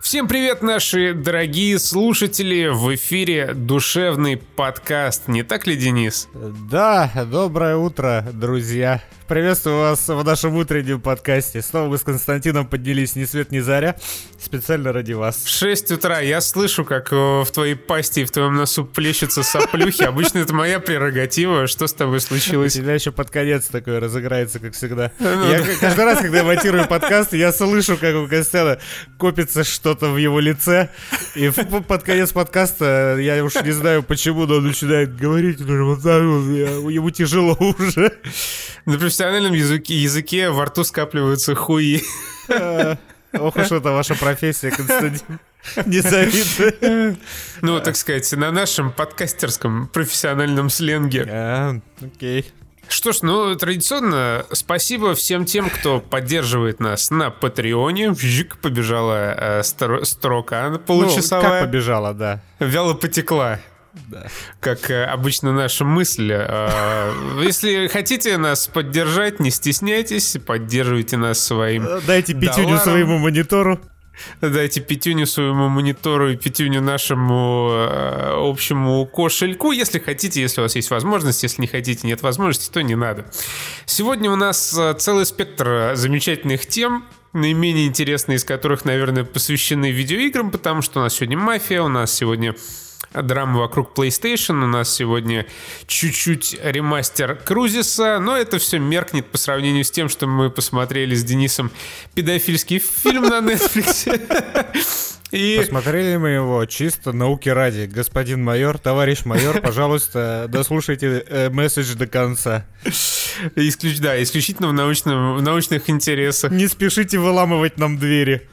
Всем привет, наши дорогие слушатели! В эфире душевный подкаст. Не так ли, Денис? Да, доброе утро, друзья. Приветствую вас в нашем утреннем подкасте. Снова мы с Константином поднялись ни свет ни заря. Специально ради вас. В 6 утра я слышу, как э, в твоей пасти и в твоем носу плещутся соплюхи. Обычно это моя прерогатива. Что с тобой У случилось? тебя еще под конец такое разыграется, как всегда. Я к- каждый раз, когда я монтирую подкаст, я слышу, как у Костяна копится что-то в его лице. И под конец подкаста, я уж не знаю почему, но он начинает говорить вот так вот. Ему тяжело уже. На профессиональном языке, языке во рту скапливаются хуи. А, Ох уж это ваша профессия, Константин. Не завидую. Ну, так сказать, на нашем подкастерском профессиональном сленге. А, окей. Что ж, ну, традиционно, спасибо всем тем, кто поддерживает нас на Патреоне. Вжик, побежала э, стро- строка Ну, как получасовая. побежала, да. Вяло потекла. Да. Как э, обычно наша мысль. Э, Если хотите нас поддержать, не стесняйтесь, поддерживайте нас своим. Дайте пятюню своему монитору. Дайте пятюню своему монитору и пятюню нашему э, общему кошельку, если хотите, если у вас есть возможность. Если не хотите, нет возможности, то не надо. Сегодня у нас э, целый спектр э, замечательных тем, наименее интересные из которых, наверное, посвящены видеоиграм, потому что у нас сегодня мафия, у нас сегодня драма вокруг PlayStation, у нас сегодня чуть-чуть ремастер Крузиса, но это все меркнет по сравнению с тем, что мы посмотрели с Денисом педофильский фильм на Netflix. И Посмотрели мы его чисто науки ради. Господин майор, товарищ майор, пожалуйста, дослушайте э, месседж до конца. исключ- да, исключительно в, научном, в научных интересах. Не спешите выламывать нам двери.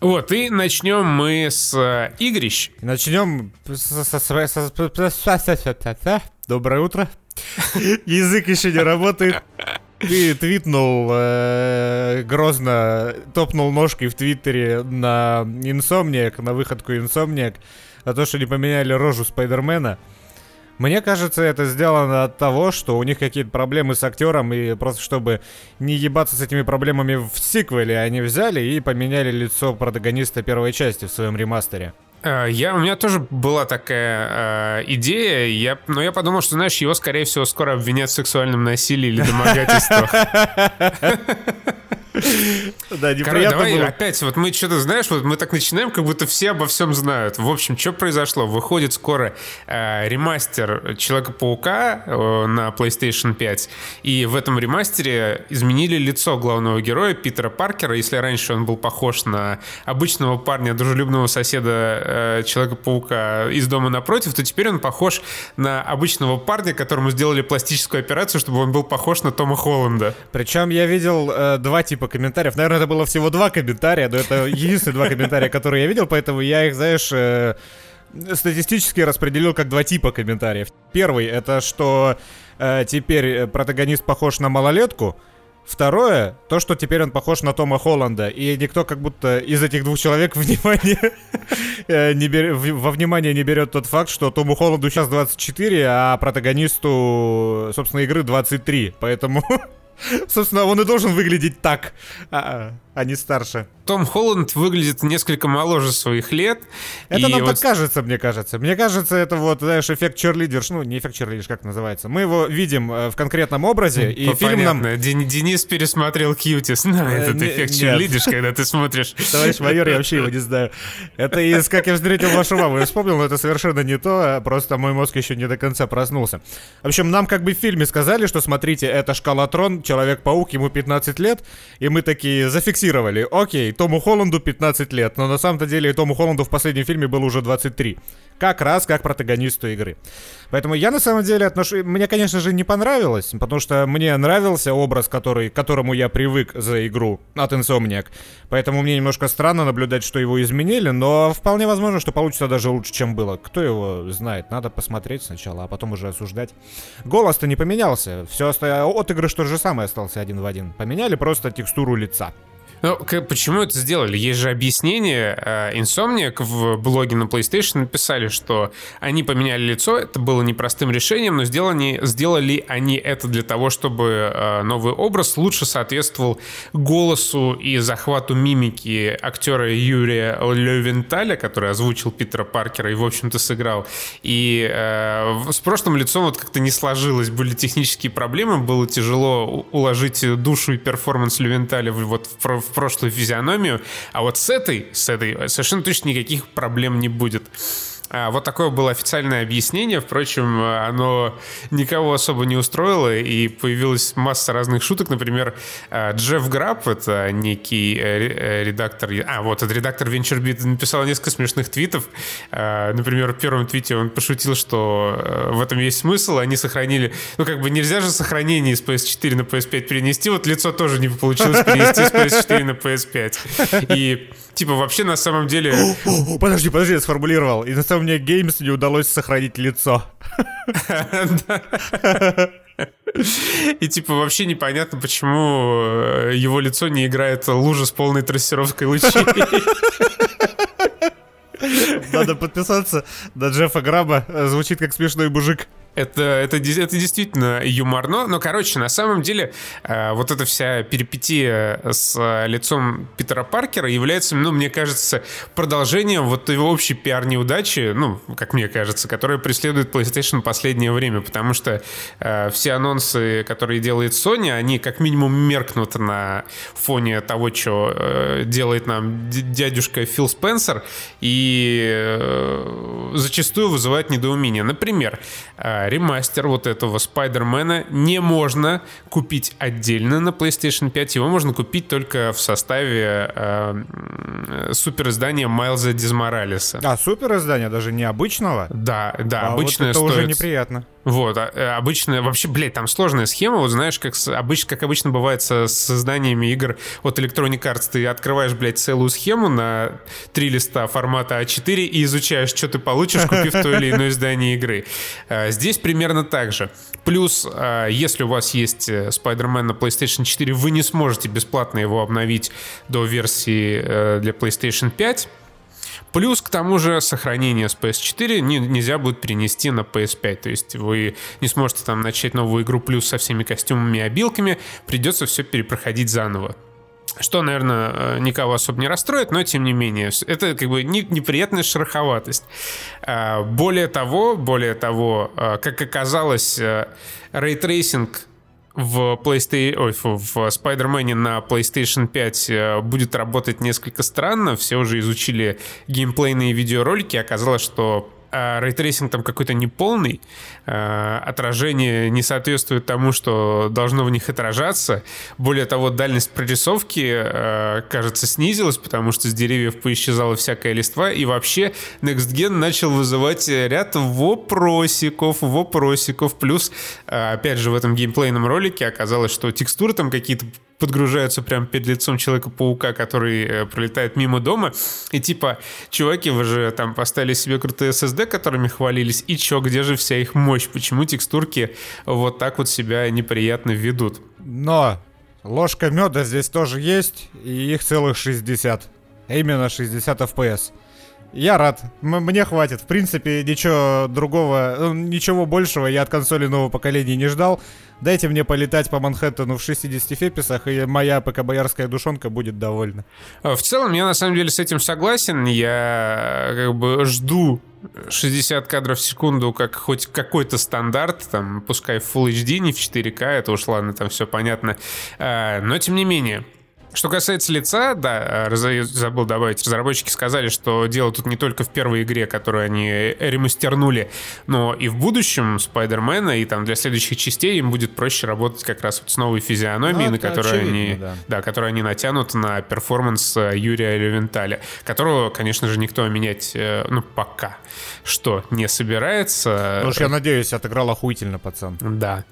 Вот, и начнем мы с э, игрищ. Начнем Доброе утро. Язык еще не работает. Ты твитнул э, грозно, топнул ножкой в Твиттере на Инсомниак, на выходку Инсомниак, за то, что не поменяли рожу Спайдермена. Мне кажется, это сделано от того, что у них какие-то проблемы с актером, и просто чтобы не ебаться с этими проблемами в сиквеле, они взяли и поменяли лицо протагониста первой части в своем ремастере. Э, Я, у меня тоже была такая э, идея, я, но я подумал, что, знаешь, его, скорее всего, скоро обвинят в сексуальном насилии или домогательствах. Да, неприятно давай было. опять, вот мы что-то, знаешь, вот мы так начинаем, как будто все обо всем знают. В общем, что произошло? Выходит скоро э, ремастер Человека-паука э, на PlayStation 5, и в этом ремастере изменили лицо главного героя Питера Паркера. Если раньше он был похож на обычного парня, дружелюбного соседа э, Человека-паука из дома напротив, то теперь он похож на обычного парня, которому сделали пластическую операцию, чтобы он был похож на Тома Холланда. Причем я видел э, два типа комментариев. Наверное, это было всего два комментария, но это единственные два комментария, которые я видел, поэтому я их, знаешь, э, статистически распределил как два типа комментариев. Первый это что э, теперь протагонист похож на малолетку. Второе, то, что теперь он похож на Тома Холланда, и никто как будто из этих двух человек внимание э, не бер- во внимание не берет тот факт, что Тому Холланду сейчас 24, а протагонисту, собственно, игры 23. Поэтому, собственно, он и должен выглядеть так, а, а не старше. Том Холланд выглядит несколько моложе своих лет. Это и нам вот так кажется, мне кажется. Мне кажется, это вот, знаешь, эффект черлидерш. Ну, не эффект черлидерш, как называется. Мы его видим э, в конкретном образе, и Ну, фильм нам... понятно. Дени- Денис пересмотрел Кьютис. На, Э, этот не- эффект нет. черлидишь, когда ты смотришь. Товарищ майор, я вообще его не знаю. Это из «Как я встретил вашу маму». Я вспомнил, но это совершенно не то, а просто мой мозг еще не до конца проснулся. В общем, нам как бы в фильме сказали, что смотрите, это шкалатрон, Человек-паук, ему 15 лет, и мы такие зафиксировали. Окей, Тому Холланду 15 лет, но на самом-то деле Тому Холланду в последнем фильме было уже 23. Как раз как протагонисту игры. Поэтому я на самом деле отношу... Мне, конечно же, не понравилось, потому что мне нравился образ, который... к которому я привык за игру от Insomniac. Поэтому мне немножко странно наблюдать, что его изменили, но вполне возможно, что получится даже лучше, чем было. Кто его знает? Надо посмотреть сначала, а потом уже осуждать. Голос-то не поменялся. Все оста... от игры что же самое остался один в один. Поменяли просто текстуру лица. Ну, почему это сделали? Есть же объяснение. Э, Insomniac в блоге на PlayStation написали, что они поменяли лицо, это было непростым решением, но сделали, сделали они это для того, чтобы э, новый образ лучше соответствовал голосу и захвату мимики актера Юрия Левенталя, который озвучил Питера Паркера и, в общем-то, сыграл. И э, с прошлым лицом вот как-то не сложилось, были технические проблемы, было тяжело уложить душу и перформанс Левенталя вот в, в прошлую физиономию, а вот с этой, с этой совершенно точно никаких проблем не будет. А, вот такое было официальное объяснение. Впрочем, оно никого особо не устроило, и появилась масса разных шуток. Например, а, Джефф Граб, это некий э, э, редактор... А, вот, этот редактор VentureBeat написал несколько смешных твитов. А, например, в первом твите он пошутил, что э, в этом есть смысл. Они сохранили... Ну, как бы нельзя же сохранение из PS4 на PS5 перенести. Вот лицо тоже не получилось перенести с PS4 на PS5. И Типа, вообще, на самом деле... Подожди, подожди, я сформулировал. И на самом деле Геймс не удалось сохранить лицо. И типа вообще непонятно, почему э, его лицо не играет лужа с полной трассировкой лучей. Надо подписаться на Джеффа Граба. Звучит как смешной мужик. Это, это, это действительно юморно, но, короче, на самом деле э, вот эта вся перипетия с лицом Питера Паркера является, ну, мне кажется, продолжением вот его общей пиар-неудачи, ну, как мне кажется, которая преследует PlayStation последнее время, потому что э, все анонсы, которые делает Sony, они как минимум меркнут на фоне того, что э, делает нам дядюшка Фил Спенсер, и э, зачастую вызывает недоумение. Например, э, ремастер вот этого Спайдермена не можно купить отдельно на PlayStation 5. Его можно купить только в составе э, супер издания Майлза Дизморалиса. А, супер издание, даже необычного? Да, да, а обычное вот это стоит... уже неприятно. Вот, а, э, обычно, вообще, блядь, там сложная схема, вот знаешь, как, с, обыч, как обычно бывает со созданиями игр от Electronic Arts, ты открываешь, блядь, целую схему на три листа формата А4 и изучаешь, что ты получишь, купив то или иное издание игры. А, здесь примерно так же. Плюс, а, если у вас есть э, Spider-Man на PlayStation 4, вы не сможете бесплатно его обновить до версии э, для PlayStation 5, Плюс, к тому же, сохранение с PS4 не, нельзя будет перенести на PS5. То есть вы не сможете там начать новую игру плюс со всеми костюмами и обилками. Придется все перепроходить заново. Что, наверное, э, никого особо не расстроит, но тем не менее, это как бы неприятная шероховатость. А, более того, более того, э, как оказалось, ray tracing в PlayStation, ой, в Spider-Man на PlayStation 5 э, будет работать несколько странно. Все уже изучили геймплейные видеоролики. Оказалось, что а ray tracing там какой-то неполный, а, отражение не соответствует тому, что должно в них отражаться. Более того, дальность прорисовки, а, кажется, снизилась, потому что с деревьев поисчезала всякая листва, и вообще Next Gen начал вызывать ряд вопросиков, вопросиков. Плюс, опять же, в этом геймплейном ролике оказалось, что текстуры там какие-то подгружаются прямо перед лицом Человека-паука, который э, пролетает мимо дома. И типа, чуваки, вы же там поставили себе крутые SSD, которыми хвалились, и чё, где же вся их мощь? Почему текстурки вот так вот себя неприятно ведут? Но ложка меда здесь тоже есть, и их целых 60. А именно 60 FPS. Я рад. М- мне хватит. В принципе, ничего другого, ну, ничего большего я от консоли нового поколения не ждал. Дайте мне полетать по Манхэттену в 60 феписах, и моя ПК-боярская душонка будет довольна. А, в целом, я на самом деле с этим согласен. Я как бы жду 60 кадров в секунду как хоть какой-то стандарт, там, пускай в Full HD, не в 4К, это уж ладно, там все понятно. Но, тем не менее, что касается лица, да, забыл добавить, разработчики сказали, что дело тут не только в первой игре, которую они ремастернули, но и в будущем Спайдермена, и там для следующих частей им будет проще работать как раз вот с новой физиономией, ну, на которую они, да. да, которую они натянут на перформанс э, Юрия Левенталя, которого, конечно же, никто менять, э, ну, пока что не собирается. Ну уж я надеюсь, отыграл охуительно, пацан. Да.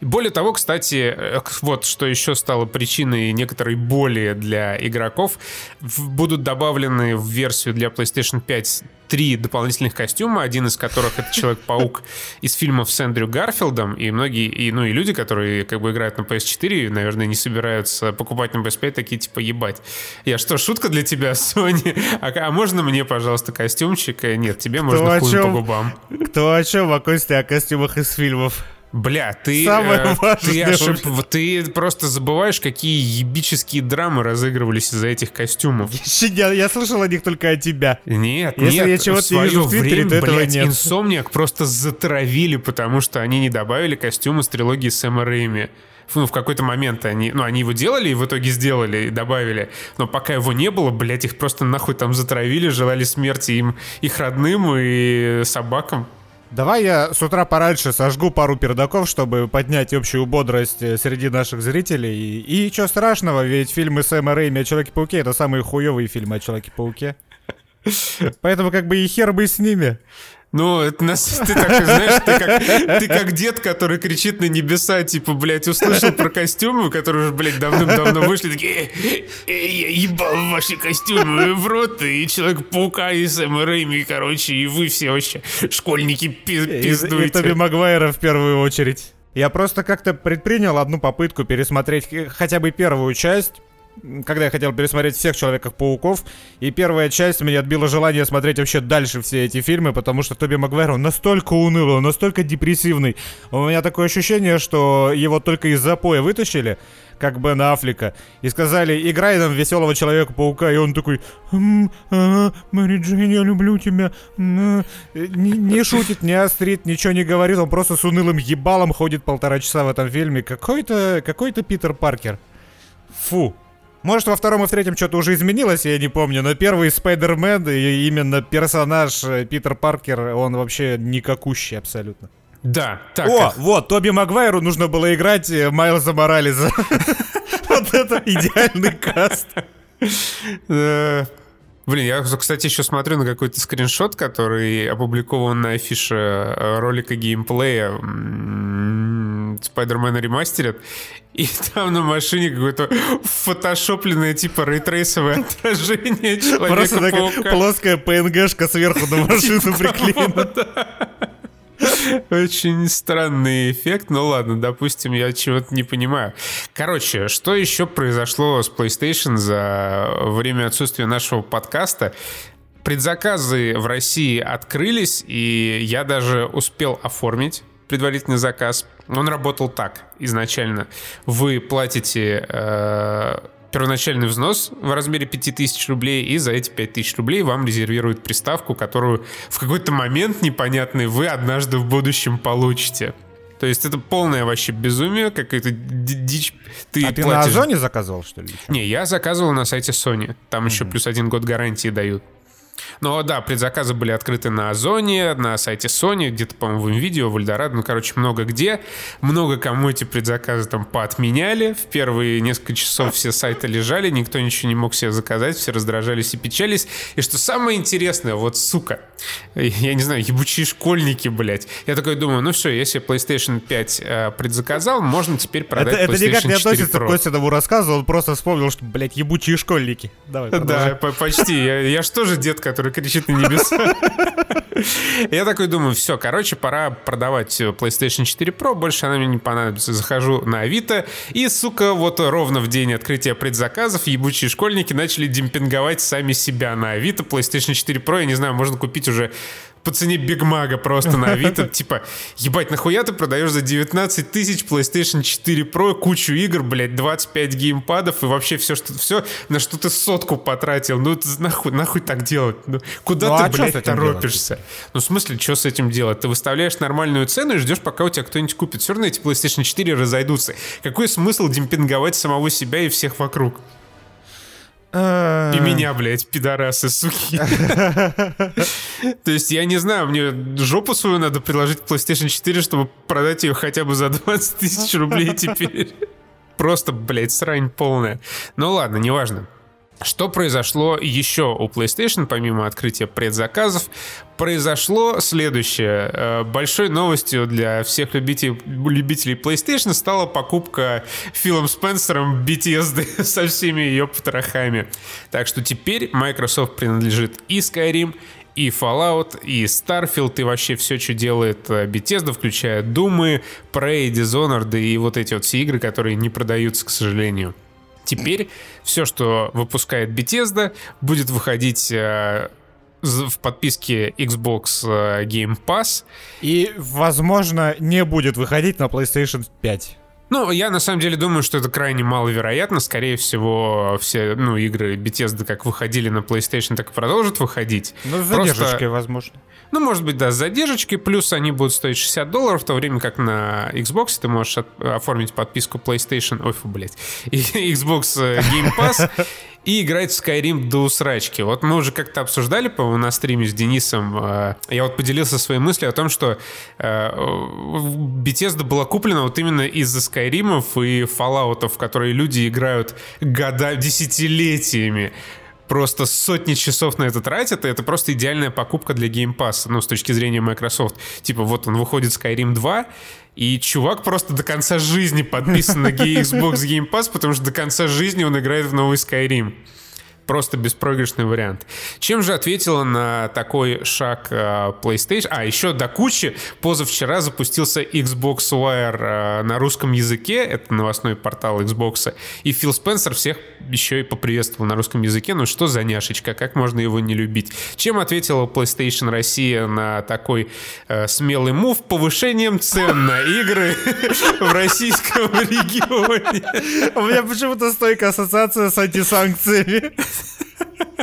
Более того, кстати, э, вот что еще стало причиной некоторой боли для игроков, будут добавлены в версию для PlayStation 5 три дополнительных костюма, один из которых это Человек-паук из фильмов с Эндрю Гарфилдом, и многие, и, ну и люди, которые как бы играют на PS4, наверное, не собираются покупать на PS5, такие типа, ебать, я что, шутка для тебя, Sony? А, а можно мне, пожалуйста, костюмчик? Э, нет, тебе Кто можно хуй по губам. Кто о чем, а Костя о костюмах из фильмов? Бля, ты, э, ты, ошиб... ты просто забываешь, какие ебические драмы разыгрывались из-за этих костюмов. Я, я слышал о них только от тебя. Нет, Если нет, я чего-то не вижу в Твиттере, время, то этого блядь, нет. Инсомниак просто затравили, потому что они не добавили костюмы с трилогии Сэма Рэйми ну, в какой-то момент они, ну, они его делали и в итоге сделали и добавили, но пока его не было, блядь, их просто нахуй там затравили, желали смерти им, их родным и собакам. Давай я с утра пораньше сожгу пару пердаков, чтобы поднять общую бодрость э, среди наших зрителей. И, и страшного, ведь фильмы Сэма Рэйми о Человеке-пауке — это самые хуевые фильмы о Человеке-пауке. Поэтому как бы и хер бы с ними. Ну, это нас, ты так, знаешь, ты как, ты как дед, который кричит на небеса, типа, блядь, услышал про костюмы, которые уже, блядь, давным-давно вышли, такие, э, э, я ебал ваши костюмы в рот, и Человек-паука, и Сэм Рэйми, короче, и вы все вообще школьники пиздуете. И, и Тоби Магуайра в первую очередь. Я просто как-то предпринял одну попытку пересмотреть хотя бы первую часть, когда я хотел пересмотреть всех Человеков-пауков, и первая часть меня отбила желание смотреть вообще дальше все эти фильмы, потому что Тоби Магуайр, он настолько унылый, он настолько депрессивный. У меня такое ощущение, что его только из запоя вытащили, как бы на Афлика, и сказали, играй нам веселого Человека-паука, и он такой, м а, Мэри Джейн, я люблю тебя, не, не шутит, не острит, ничего не говорит, он просто с унылым ебалом ходит полтора часа в этом фильме. Какой-то, какой-то Питер Паркер. Фу. Может, во втором и в третьем что-то уже изменилось, я не помню, но первый Спайдермен и именно персонаж э, Питер Паркер, он вообще никакущий абсолютно. Да, так. О, вот, Тоби Магуайру нужно было играть э, Майлза Морализа. Вот это идеальный каст. Э, блин, я, кстати, еще смотрю на какой-то скриншот, который опубликован на афише ролика геймплея Спайдермена ремастерят, и там на машине какое-то фотошопленное типа рейтрейсовое отражение человека Просто такая плоская ПНГшка сверху на машину типа приклеена. Очень странный эффект, но ладно, допустим, я чего-то не понимаю. Короче, что еще произошло с PlayStation за время отсутствия нашего подкаста? Предзаказы в России открылись, и я даже успел оформить предварительный заказ. Он работал так изначально. Вы платите э, первоначальный взнос в размере 5000 рублей, и за эти 5000 рублей вам резервируют приставку, которую в какой-то момент непонятный вы однажды в будущем получите. То есть это полное вообще безумие, какая-то дичь. Ты а платишь... ты на Озоне заказывал, что ли? Не, я заказывал на сайте Sony. Там mm-hmm. еще плюс один год гарантии дают. Но да, предзаказы были открыты на Озоне, на сайте Sony, где-то, по-моему, в видео, в Эльдорадо, ну, короче, много где. Много кому эти предзаказы там поотменяли. В первые несколько часов все сайты лежали, никто ничего не мог себе заказать, все раздражались и печались. И что самое интересное, вот, сука, я не знаю, ебучие школьники, блядь. Я такой думаю, ну все, если PlayStation 5 э, предзаказал, можно теперь продать это, PlayStation это никак не относится Pro. к Костиному рассказу, он просто вспомнил, что, блядь, ебучие школьники. Давай, Да, почти. Я, я ж тоже дед, который кричит на небеса. Я такой думаю, все, короче, пора продавать PlayStation 4 Pro, больше она мне не понадобится. Захожу на Авито, и, сука, вот ровно в день открытия предзаказов ебучие школьники начали демпинговать сами себя на Авито. PlayStation 4 Pro, я не знаю, можно купить уже по цене Биг Мага просто на Авито. Типа, ебать, нахуя ты продаешь за 19 тысяч PlayStation 4 Pro кучу игр, блядь, 25 геймпадов и вообще все, что, все на что ты сотку потратил. Ну, нахуй, нахуй так делать? Ну, куда ну, ты, а блядь, торопишься? Делать? Ну, в смысле, что с этим делать? Ты выставляешь нормальную цену и ждешь, пока у тебя кто-нибудь купит. Все равно эти PlayStation 4 разойдутся. Какой смысл демпинговать самого себя и всех вокруг? А. И меня, блядь, пидорасы, суки. То есть, я не знаю, мне жопу свою надо приложить к PlayStation 4, чтобы продать ее хотя бы за 20 тысяч рублей теперь. Просто, блядь, срань полная. Ну ладно, неважно. Что произошло еще у PlayStation, помимо открытия предзаказов? Произошло следующее. Э, большой новостью для всех любителей, любителей PlayStation стала покупка Филом Спенсером BTSD со всеми ее потрохами. Так что теперь Microsoft принадлежит и Skyrim, и Fallout, и Starfield, и вообще все, что делает э, Bethesda, включая Думы, Prey, Dishonored и вот эти вот все игры, которые не продаются, к сожалению. Теперь все, что выпускает Bethesda, будет выходить э, в подписке Xbox э, Game Pass. И, возможно, не будет выходить на PlayStation 5. Ну, я на самом деле думаю, что это крайне маловероятно. Скорее всего, все ну, игры Bethesda как выходили на PlayStation, так и продолжат выходить. Ну, с задержкой, Просто... возможно. Ну, может быть, да, с задержечкой, плюс они будут стоить 60 долларов, в то время как на Xbox ты можешь от, оформить подписку PlayStation, ой, фу, блядь, Xbox э, Game Pass, и играть в Skyrim до усрачки. Вот мы уже как-то обсуждали, по-моему, на стриме с Денисом. Э, я вот поделился своей мыслью о том, что э, Bethesda была куплена вот именно из-за Скайримов и Fallout, в которые люди играют года, десятилетиями просто сотни часов на это тратят, и это просто идеальная покупка для Game Pass, ну, с точки зрения Microsoft. Типа, вот он выходит Skyrim 2, и чувак просто до конца жизни подписан на Xbox Game Pass, потому что до конца жизни он играет в новый Skyrim просто беспроигрышный вариант. Чем же ответила на такой шаг э, PlayStation? А, еще до кучи позавчера запустился Xbox Wire э, на русском языке, это новостной портал Xbox, и Фил Спенсер всех еще и поприветствовал на русском языке, ну что за няшечка, как можно его не любить? Чем ответила PlayStation Россия на такой э, смелый мув? Повышением цен на игры в российском регионе. У меня почему-то стойкая ассоциация с антисанкциями.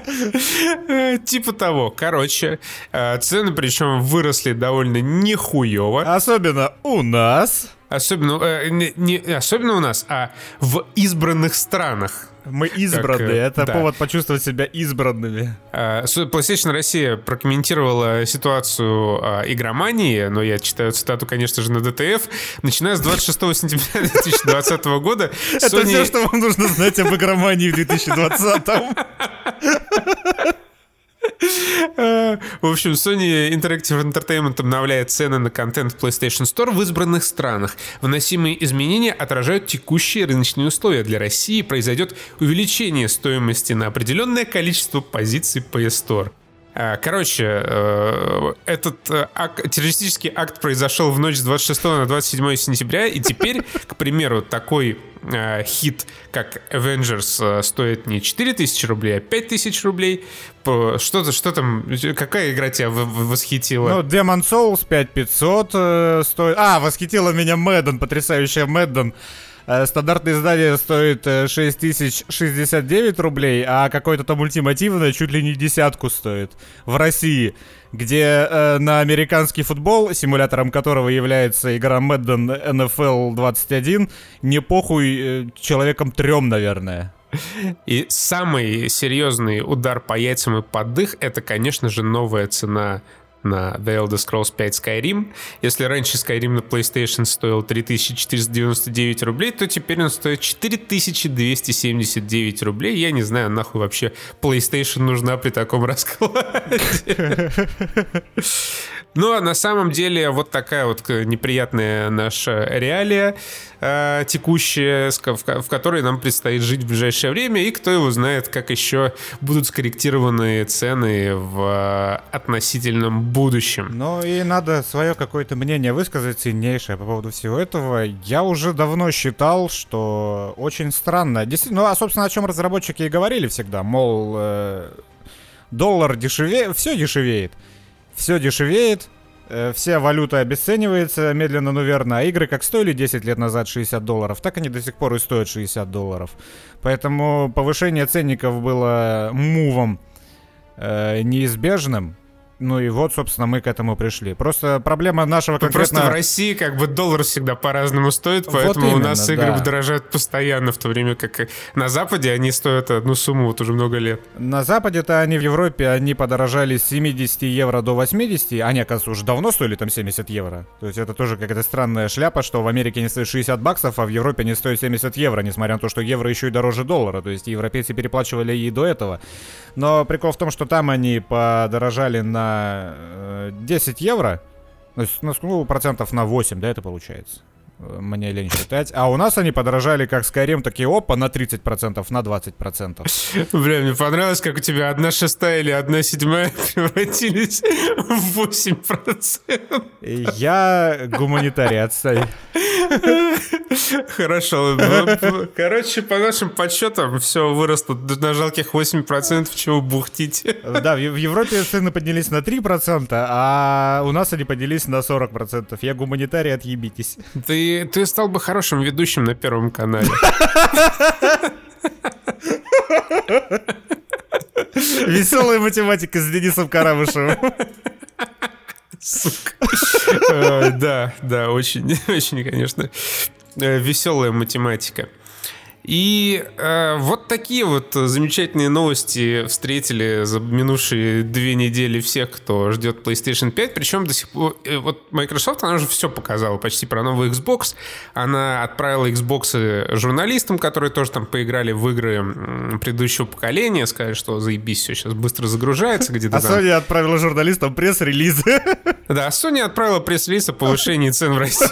Типа того. Короче, э, цены причем выросли довольно нехуево. Особенно у нас. Особенно, э, не, не особенно у нас, а в избранных странах. Мы избранные, как, э, это да. повод почувствовать себя избранными. PlayStation Россия прокомментировала ситуацию uh, игромании, но я читаю цитату, конечно же, на ДТФ. Начиная с 26 сентября 2020 года... Это все, что вам нужно знать об игромании в 2020. В общем, Sony Interactive Entertainment обновляет цены на контент в PlayStation Store в избранных странах. Вносимые изменения отражают текущие рыночные условия. Для России произойдет увеличение стоимости на определенное количество позиций PS Store. А, короче, э, этот э, ак, террористический акт произошел в ночь с 26 на 27 сентября, и теперь, к примеру, такой э, хит, как Avengers, стоит не 4000 рублей, а 5000 рублей. Что, что там, какая игра тебя восхитила? Ну, Demon Souls 5500 э, стоит... А, восхитила меня Мэдден, потрясающая Мэдден. Стандартное издание стоит 6069 э, рублей, а какое-то там ультимативное чуть ли не десятку стоит в России, где э, на американский футбол, симулятором которого является игра Madden NFL 21, не похуй э, человеком трем, наверное. И самый серьезный удар по яйцам и под дых — это, конечно же, новая цена на The Elder Scrolls 5 Skyrim. Если раньше Skyrim на PlayStation стоил 3499 рублей, то теперь он стоит 4279 рублей. Я не знаю, нахуй вообще PlayStation нужна при таком раскладе. Ну, а на самом деле вот такая вот неприятная наша реалия э, текущая, в, в которой нам предстоит жить в ближайшее время, и кто его знает, как еще будут скорректированы цены в э, относительном будущем. Ну и надо свое какое-то мнение высказать ценнейшее по поводу всего этого. Я уже давно считал, что очень странно. Действительно, ну а собственно о чем разработчики и говорили всегда, мол, э, доллар дешевеет, все дешевеет все дешевеет, э, вся валюта обесценивается медленно, но верно, а игры как стоили 10 лет назад 60 долларов, так они до сих пор и стоят 60 долларов. Поэтому повышение ценников было мувом э, неизбежным. Ну и вот, собственно, мы к этому пришли. Просто проблема нашего конкретно... Просто в России как бы доллар всегда по-разному стоит, поэтому вот именно, у нас игры да. дорожают постоянно, в то время как на Западе они стоят одну сумму вот уже много лет. На Западе-то они в Европе, они подорожали с 70 евро до 80, они, оказывается, уже давно стоили там 70 евро. То есть это тоже какая-то странная шляпа, что в Америке они стоят 60 баксов, а в Европе они стоят 70 евро, несмотря на то, что евро еще и дороже доллара. То есть европейцы переплачивали и до этого. Но прикол в том, что там они подорожали на э, 10 евро, то есть, ну, ну, процентов на 8, да, это получается. Мне лень считать. А у нас они подорожали как Skyrim, такие опа, на 30%, на 20%. Бля, мне понравилось, как у тебя одна шестая или одна седьмая превратились в 8%. И Я гуманитарий, отстань. Хорошо. Ну, Короче, по нашим подсчетам, все выросло на жалких 8%, чего бухтите. Да, в в Европе цены поднялись на 3%, а у нас они поднялись на 40%. Я гуманитарий, отъебитесь. Ты, ты стал бы хорошим ведущим на Первом канале. Веселая математика с Денисом Карамышевым. Сука. Э, Да, да, очень, очень, конечно, веселая математика. И э, вот такие вот замечательные новости встретили за минувшие две недели всех, кто ждет PlayStation 5. Причем до сих пор... э, Вот Microsoft, она уже все показала почти про новый Xbox. Она отправила Xbox журналистам, которые тоже там поиграли в игры предыдущего поколения, сказали, что заебись, все сейчас быстро загружается где-то А там. Sony отправила журналистам пресс-релизы. Да, Sony отправила пресс-релиз о повышении цен в России.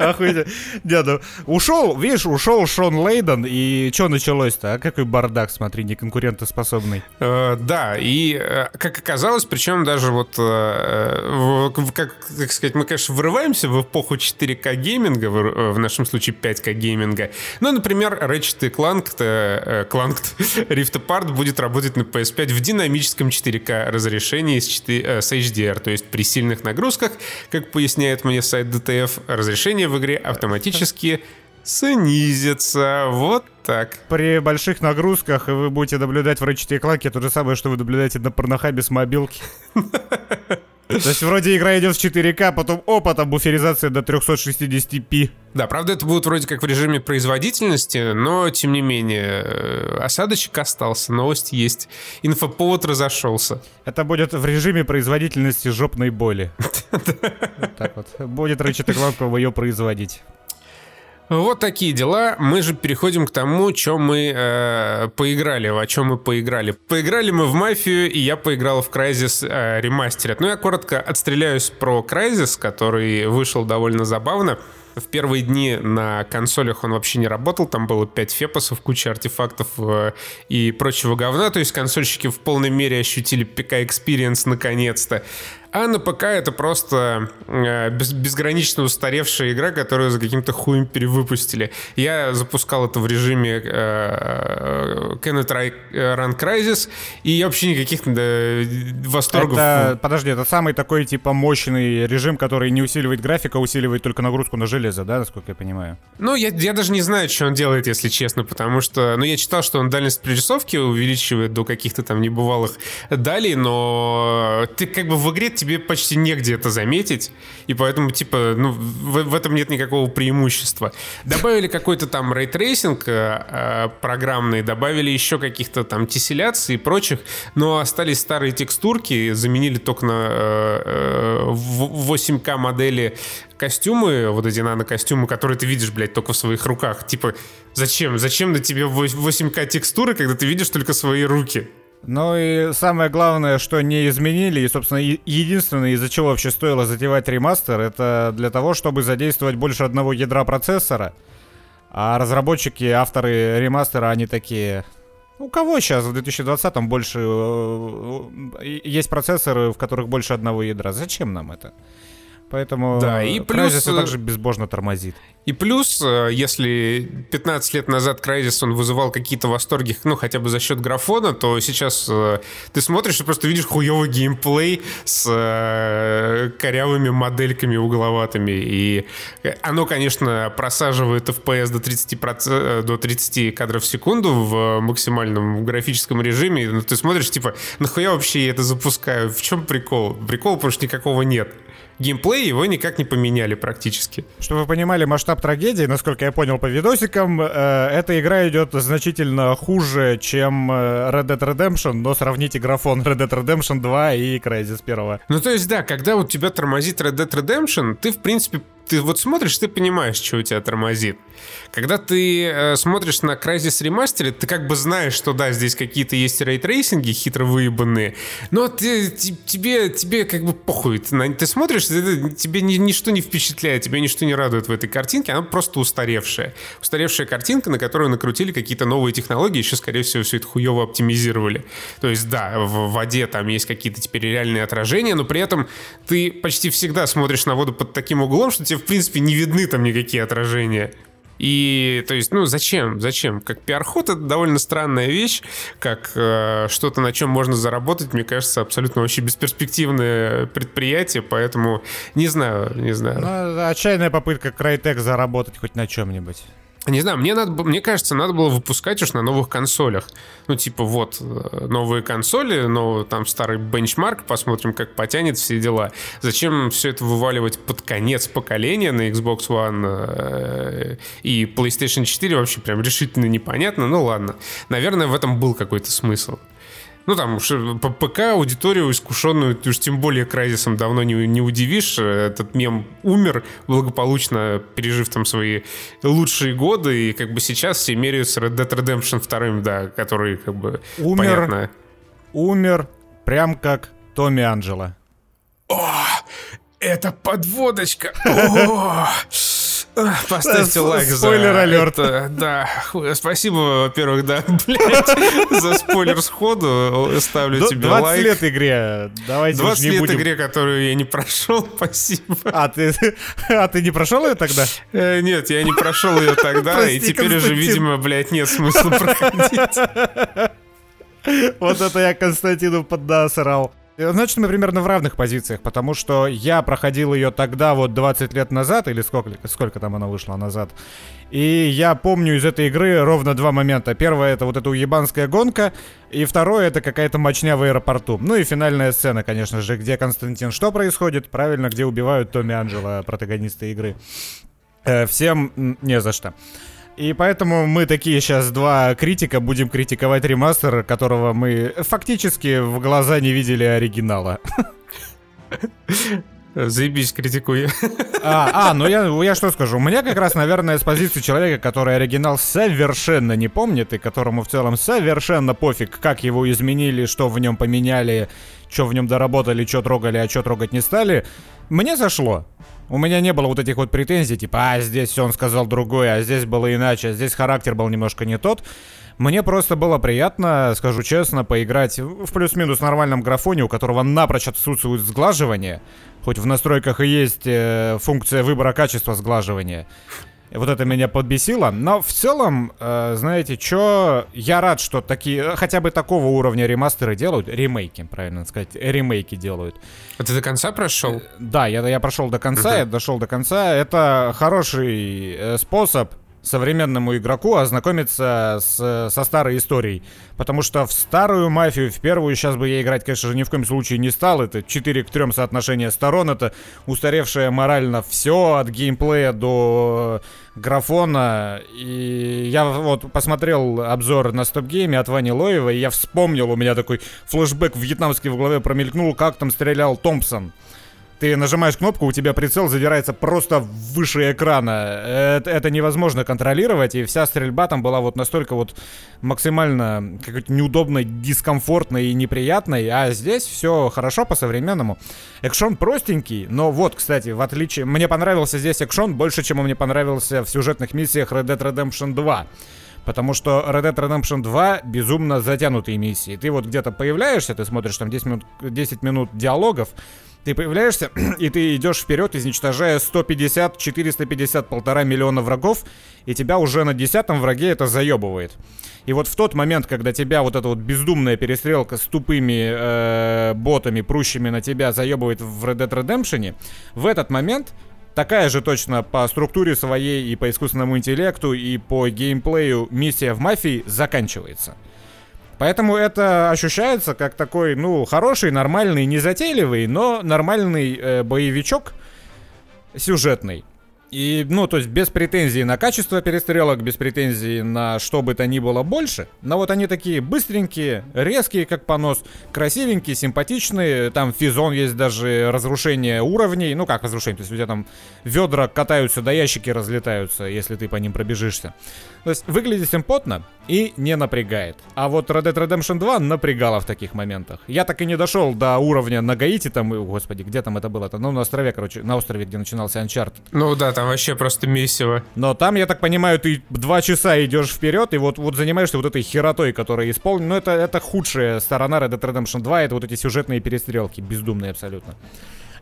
Охуенно. Деда, ушел, видишь, ушел Шон Лейден, и что началось-то? А какой бардак, смотри, неконкурентоспособный. Э, Да, и э, как оказалось, причем даже вот, э, как, как сказать, мы, конечно, вырываемся в эпоху 4К гейминга, в э, в нашем случае 5К гейминга. Ну, например, Ratchet Clank, э, Clank Rift Apart будет работать на PS5 в динамическом 4К разрешении с, 4 с HDR, то есть при сильных нагрузках, как поясняет мне сайт DTF, разрешение в игре автоматически снизится. Вот так. При больших нагрузках вы будете наблюдать в Ratchet Clank то же самое, что вы наблюдаете на порнохабе с мобилки. То есть вроде игра идет в 4К, потом опа, там буферизация до 360p. Да, правда, это будет вроде как в режиме производительности, но, тем не менее, э, осадочек остался, новость есть. Инфоповод разошелся. Это будет в режиме производительности жопной боли. Так вот. Будет Ratchet Clank ее производить. Вот такие дела. Мы же переходим к тому, чем мы э, поиграли, о чем мы поиграли. Поиграли мы в Мафию, и я поиграл в Crysis э, Remastered. Ну, я коротко отстреляюсь про Crysis, который вышел довольно забавно. В первые дни на консолях он вообще не работал, там было 5 фепосов, куча артефактов э, и прочего говна, то есть консольщики в полной мере ощутили PK Experience наконец-то. А на п.к. это просто э, без- безгранично устаревшая игра, которую за каким-то хуем перевыпустили. Я запускал это в режиме э, Rai- Run Crysis, и я вообще никаких э, восторгов... Это, подожди, это самый такой, типа, мощный режим, который не усиливает графика, а усиливает только нагрузку на железо, да, насколько я понимаю? Ну, я, я даже не знаю, что он делает, если честно, потому что... Ну, я читал, что он дальность прорисовки увеличивает до каких-то там небывалых далей, но ты как бы в игре тебе почти негде это заметить, и поэтому, типа, ну, в, в этом нет никакого преимущества. Добавили какой-то там ray tracing э, э, программный, добавили еще каких-то там тесселяций и прочих, но остались старые текстурки, заменили только на э, э, в- 8К модели костюмы, вот эти нано-костюмы, которые ты видишь, блядь, только в своих руках. Типа, зачем? Зачем на тебе 8К текстуры, когда ты видишь только свои руки? Ну и самое главное, что не изменили, и, собственно, единственное, из-за чего вообще стоило затевать ремастер, это для того, чтобы задействовать больше одного ядра процессора. А разработчики, авторы ремастера, они такие... У кого сейчас в 2020-м больше... э, э, Есть процессоры, в которых больше одного ядра. Зачем нам это? Поэтому Да, и плюс, Crysis э, также безбожно тормозит. И плюс, э, если 15 лет назад Crysis он вызывал какие-то восторги, ну, хотя бы за счет графона, то сейчас э, ты смотришь и просто видишь хуёвый геймплей с корявыми модельками угловатыми. И оно, конечно, просаживает FPS до 30, проц- до 30 кадров в секунду в максимальном графическом режиме. Но ты смотришь, типа, нахуя вообще я это запускаю? В чем прикол? Прикол, потому что никакого нет. Геймплей его никак не поменяли практически. Чтобы вы понимали масштаб трагедии, насколько я понял по видосикам, э, эта игра идет значительно хуже, чем э, Red Dead Redemption, но сравните графон Red Dead Redemption 2 и Crysis 1. Ну, то есть, да, когда вот тебя тормозит Red Dead Redemption, ты, в принципе, ты вот смотришь, ты понимаешь, что у тебя тормозит. Когда ты э, смотришь на Crysis Remastered, ты как бы знаешь, что да, здесь какие-то есть ray tracing и хитро выебанные, но ты, ти- тебе, тебе как бы похуй. Ты, ты смотришь, ты- тебе ни- ничто не впечатляет, тебя ничто не радует в этой картинке, она просто устаревшая. Устаревшая картинка, на которую накрутили какие-то новые технологии, еще, скорее всего, все это хуево оптимизировали. То есть, да, в воде там есть какие-то теперь реальные отражения, но при этом ты почти всегда смотришь на воду под таким углом, что тебе, в принципе, не видны там никакие отражения. И, то есть, ну, зачем? Зачем? Как пиар-ход это довольно странная вещь, как э, что-то, на чем можно заработать, мне кажется, абсолютно вообще бесперспективное предприятие, поэтому не знаю, не знаю. Ну, отчаянная попытка Crytek заработать хоть на чем-нибудь. Не знаю, мне, надо, мне кажется, надо было выпускать уж на новых консолях. Ну, типа, вот, э, новые консоли, но там старый бенчмарк, посмотрим, как потянет все дела. Зачем все это вываливать под конец поколения на Xbox One э, и PlayStation 4 вообще прям решительно непонятно. Ну, ладно. Наверное, в этом был какой-то смысл. Ну, там, уж, по ПК аудиторию искушенную, ты уж тем более Крайзисом давно не, не удивишь. Этот мем умер, благополучно пережив там свои лучшие годы, и как бы сейчас все меряются Red Dead Redemption 2, да, который как бы Умер. понятно. Умер прям как Томми Анджело. Это подводочка! О! Поставьте лайк за спойлер-алерт. это. Да, спасибо, во-первых, да, блядь, за спойлер сходу. Ставлю тебе 20 лайк. лет игре. Давайте уж 20 не лет будем. игре, которую я не прошел, спасибо. А ты, а ты не прошел ее тогда? Э, нет, я не прошел ее тогда, и теперь уже, видимо, блядь, нет смысла проходить. Вот это я Константину поднасрал. Значит, мы примерно в равных позициях, потому что я проходил ее тогда, вот 20 лет назад, или сколько, сколько там она вышла назад. И я помню из этой игры ровно два момента. Первое это вот эта уебанская гонка, и второе это какая-то мочня в аэропорту. Ну и финальная сцена, конечно же, где Константин что происходит? Правильно, где убивают Томми Анджела, протагониста игры. Э, всем не за что. И поэтому мы такие сейчас два критика будем критиковать ремастер, которого мы фактически в глаза не видели оригинала. Заебись, критикуй. А, а, ну я, я что скажу, у меня как раз, наверное, с позиции человека, который оригинал совершенно не помнит, и которому в целом совершенно пофиг, как его изменили, что в нем поменяли, что в нем доработали, что трогали, а что трогать не стали, мне зашло. У меня не было вот этих вот претензий, типа, а здесь он сказал другое, а здесь было иначе, а здесь характер был немножко не тот. Мне просто было приятно, скажу честно, поиграть в плюс-минус нормальном графоне, у которого напрочь отсутствует сглаживание. Хоть в настройках и есть э, функция выбора качества сглаживания. Вот это меня подбесило. Но в целом, э, знаете, что я рад, что такие, хотя бы такого уровня ремастеры делают. Ремейки, правильно сказать. Ремейки делают. А ты до конца прошел? Да, я, я прошел до конца, я дошел до конца. Это хороший э, способ современному игроку ознакомиться с, со старой историей. Потому что в старую мафию, в первую, сейчас бы я играть, конечно же, ни в коем случае не стал. Это 4 к 3 соотношение сторон, это устаревшее морально все, от геймплея до графона. И я вот посмотрел обзор на стоп-гейме от Вани Лоева, и я вспомнил, у меня такой флешбэк вьетнамский в голове промелькнул, как там стрелял Томпсон. Ты нажимаешь кнопку, у тебя прицел задирается просто выше экрана. Это, это невозможно контролировать, и вся стрельба там была вот настолько вот максимально какой-то неудобной, дискомфортной и неприятной, а здесь все хорошо по-современному. Экшон простенький, но вот, кстати, в отличие... Мне понравился здесь экшон больше, чем он мне понравился в сюжетных миссиях Red Dead Redemption 2. Потому что Red Dead Redemption 2 безумно затянутые миссии. Ты вот где-то появляешься, ты смотришь там 10 минут, 10 минут диалогов, Ты появляешься, и ты идешь вперед, изничтожая 150, 450, полтора миллиона врагов, и тебя уже на десятом враге это заебывает. И вот в тот момент, когда тебя вот эта вот бездумная перестрелка с тупыми э, ботами, прущими на тебя, заебывает в Red Dead Redemption, в этот момент такая же точно по структуре своей и по искусственному интеллекту и по геймплею миссия в мафии заканчивается. Поэтому это ощущается как такой, ну, хороший, нормальный, незатейливый, но нормальный э, боевичок сюжетный. И, ну, то есть без претензий на качество перестрелок, без претензий на что бы то ни было больше. Но вот они такие быстренькие, резкие, как понос, красивенькие, симпатичные. Там физон есть даже разрушение уровней. Ну, как разрушение? То есть у тебя там ведра катаются, да ящики разлетаются, если ты по ним пробежишься. То есть выглядит симпотно и не напрягает. А вот Red Dead Redemption 2 напрягало в таких моментах. Я так и не дошел до уровня на Гаити, там, господи, где там это было-то? Ну, на острове, короче, на острове, где начинался Uncharted. Ну да, там вообще просто месиво. Но там, я так понимаю, ты два часа идешь вперед и вот, вот занимаешься вот этой херотой, которая исполнена. Ну, это, это худшая сторона Red Dead Redemption 2, это вот эти сюжетные перестрелки, бездумные абсолютно.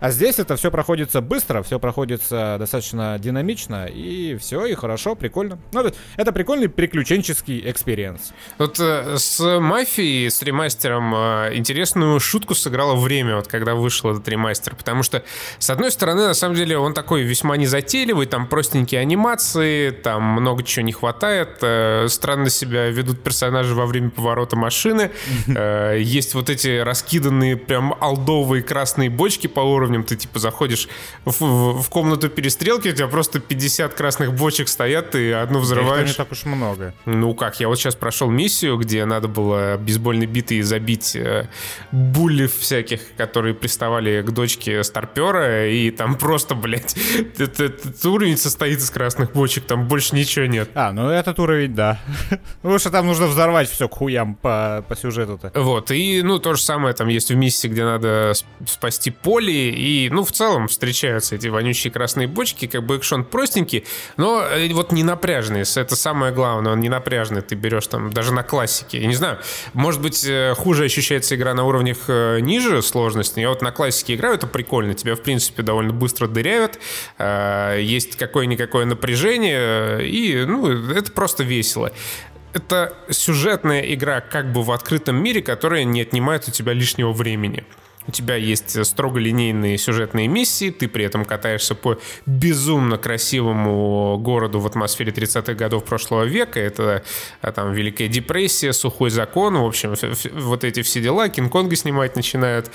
А здесь это все проходится быстро, все проходится достаточно динамично, и все, и хорошо, прикольно. Ну, это, это прикольный приключенческий experience. Вот э, с мафией, с ремастером, э, интересную шутку сыграло время, вот когда вышел этот ремастер. Потому что, с одной стороны, на самом деле, он такой весьма незатейливый, там простенькие анимации, там много чего не хватает, э, странно себя ведут персонажи во время поворота машины. Э, есть вот эти раскиданные прям алдовые красные бочки по уровню уровнем ты типа заходишь в, в, в комнату перестрелки, у тебя просто 50 красных бочек стоят, и одну взрываешь. Их не так уж много. Ну как, я вот сейчас прошел миссию, где надо было бейсбольной битой забить э, буллев всяких, которые приставали к дочке старпера, и там просто, блядь, этот, этот уровень состоит из красных бочек, там больше ничего нет. А, ну этот уровень, да. Потому что там нужно взорвать все к хуям по, по сюжету-то. Вот, и, ну, то же самое там есть в миссии, где надо спасти поле, и, ну, в целом встречаются эти вонючие красные бочки, как бы экшон простенький, но э, вот не напряжный. Это самое главное, он не напряжный. Ты берешь там даже на классике. Я не знаю, может быть, э, хуже ощущается игра на уровнях э, ниже сложности. Я вот на классике играю, это прикольно. Тебя, в принципе, довольно быстро дырявят. Есть какое-никакое напряжение, и, ну, это просто весело это сюжетная игра как бы в открытом мире, которая не отнимает у тебя лишнего времени. У тебя есть строго линейные сюжетные миссии, ты при этом катаешься по безумно красивому городу в атмосфере 30-х годов прошлого века. Это а, там Великая депрессия, сухой закон, в общем, вот эти все дела. Кинг-Конга снимать начинают.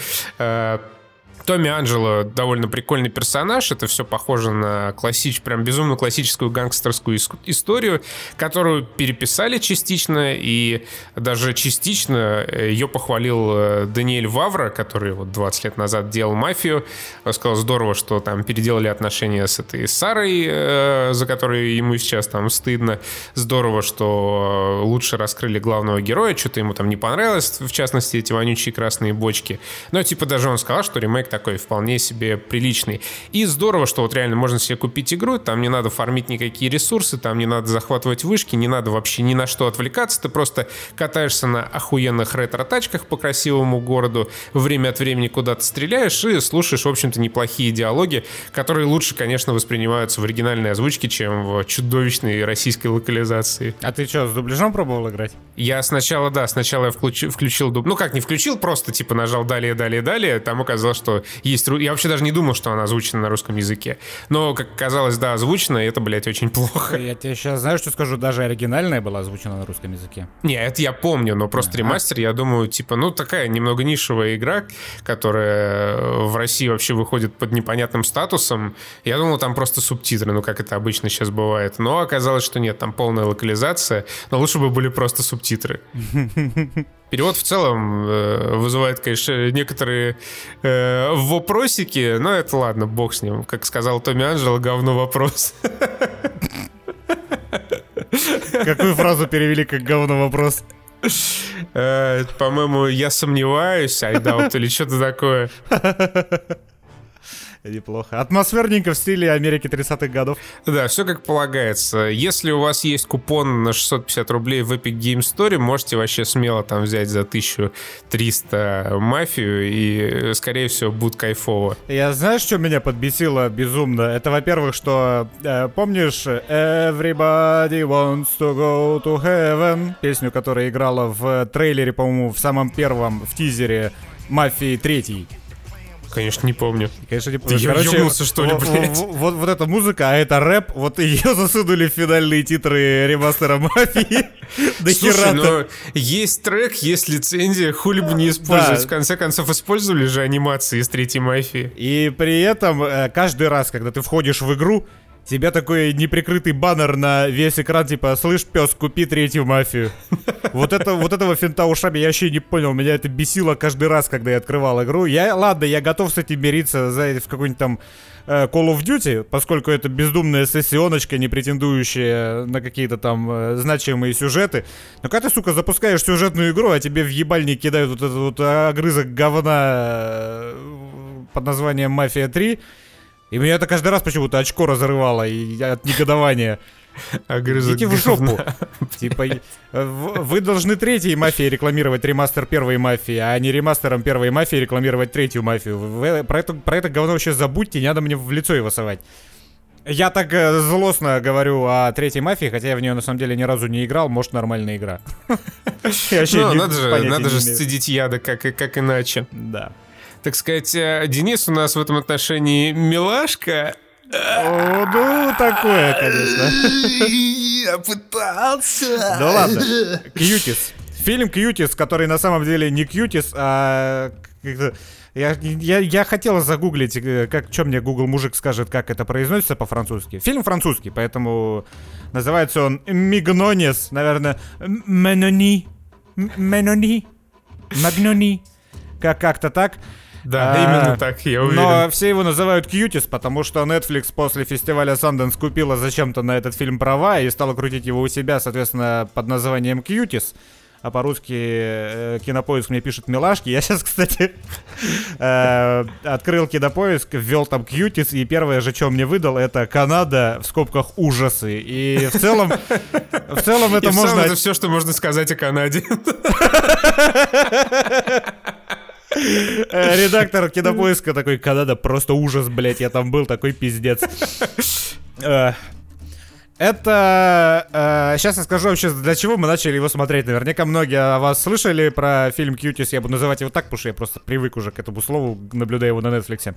Э, Томми Анджело довольно прикольный персонаж. Это все похоже на классич, прям безумно классическую гангстерскую историю, которую переписали частично, и даже частично э, ее похвалил э, Даниэль Вавра, который вот 20 лет назад делал «Мафию». Он сказал, здорово, что там переделали отношения с этой Сарой, э, за которую ему сейчас там стыдно. Здорово, что лучше раскрыли главного героя, что-то ему там не понравилось, в частности, эти вонючие красные бочки. Но типа даже он сказал, что ремейк так такой вполне себе приличный. И здорово, что вот реально можно себе купить игру, там не надо фармить никакие ресурсы, там не надо захватывать вышки, не надо вообще ни на что отвлекаться, ты просто катаешься на охуенных ретро-тачках по красивому городу, время от времени куда-то стреляешь и слушаешь, в общем-то, неплохие диалоги, которые лучше, конечно, воспринимаются в оригинальной озвучке, чем в чудовищной российской локализации. А ты что, с дубляжом пробовал играть? Я сначала, да, сначала я включил, включил дуб... Ну как, не включил, просто типа нажал далее, далее, далее. Там оказалось, что есть... Я вообще даже не думал, что она озвучена на русском языке. Но, как казалось, да, озвучена, и это, блядь, очень плохо. Я тебе сейчас, знаешь, что скажу? Даже оригинальная была озвучена на русском языке. Не, это я помню, но просто ага. ремастер, я думаю, типа, ну, такая немного нишевая игра, которая в России вообще выходит под непонятным статусом. Я думал, там просто субтитры, ну, как это обычно сейчас бывает. Но оказалось, что нет, там полная локализация. Но лучше бы были просто субтитры. Перевод в целом э, вызывает, конечно, некоторые э, вопросики, но это ладно, бог с ним. Как сказал Томми Анджело, говно вопрос. Какую фразу перевели как говно вопрос? Э, по-моему, я сомневаюсь, I doubt, или что-то такое. Неплохо. Атмосферненько в стиле Америки 30-х годов. Да, все как полагается. Если у вас есть купон на 650 рублей в Epic Game Store, можете вообще смело там взять за 1300 мафию, и, скорее всего, будет кайфово. Я знаешь, что меня подбесило безумно? Это, во-первых, что, э, помнишь, Everybody wants to go to heaven, песню, которая играла в трейлере, по-моему, в самом первом, в тизере «Мафии 3». Конечно, не помню. Конечно, не помню. Ты Короче, ёбнулся, что ли, блядь? вот, вот, вот эта музыка, а это рэп, вот ее засунули в финальные титры ремастера «Мафии». До Слушай, но есть трек, есть лицензия, хули бы не использовать. Да. В конце концов, использовали же анимации из третьей мафии. И при этом э, каждый раз, когда ты входишь в игру, тебя такой неприкрытый баннер на весь экран, типа, слышь, пес, купи третью мафию. Вот, это, вот этого финта ушами я вообще не понял. Меня это бесило каждый раз, когда я открывал игру. Я, ладно, я готов с этим мириться за, в какой-нибудь там э, Call of Duty, поскольку это бездумная сессионочка, не претендующая на какие-то там э, значимые сюжеты. Но когда ты, сука, запускаешь сюжетную игру, а тебе в ебальник кидают вот этот вот огрызок говна э, под названием «Мафия 3», и меня это каждый раз почему-то очко разрывало и от негодования. Огрызок Идите в жопу. Типа, э, вы должны третьей мафии рекламировать ремастер первой мафии, а не ремастером первой мафии рекламировать третью мафию. Вы про это, про это говно вообще забудьте, не надо мне в лицо его совать. Я так э, злостно говорю о третьей мафии, хотя я в нее на самом деле ни разу не играл, может нормальная игра. Ну, надо же, сцедить яда, как, как иначе. Да. Так сказать, э, Денис у нас в этом отношении милашка. О, ну, такое, конечно. Я пытался. Да ладно. Кьютис. Фильм Кьютис, который на самом деле не Кьютис, а я, я, я хотел загуглить, э, как, что мне Google мужик скажет, как это произносится по-французски. Фильм французский, поэтому называется он Мигнонис, наверное, Менони, Менони, Магнони, как как-то так. Да, А, именно так, я уверен. Но все его называют Кьютис, потому что Netflix после фестиваля Sundance купила зачем-то на этот фильм права и стала крутить его у себя, соответственно, под названием Кьютис. А по-русски э, кинопоиск мне пишет милашки. Я сейчас, кстати, э, открыл кинопоиск, ввел там Кьютис, и первое же, что мне выдал, это Канада в скобках ужасы. И в целом, в целом И это в целом можно это все, что можно сказать о Канаде. Э, Редактор кинопоиска такой, Канада, просто ужас, блядь, я там был, такой пиздец. Э, Это... сейчас я скажу вообще, для чего мы начали его смотреть. Наверняка многие о вас слышали про фильм «Кьютис». Я буду называть его так, потому что я просто привык уже к этому слову, наблюдая его на Netflix.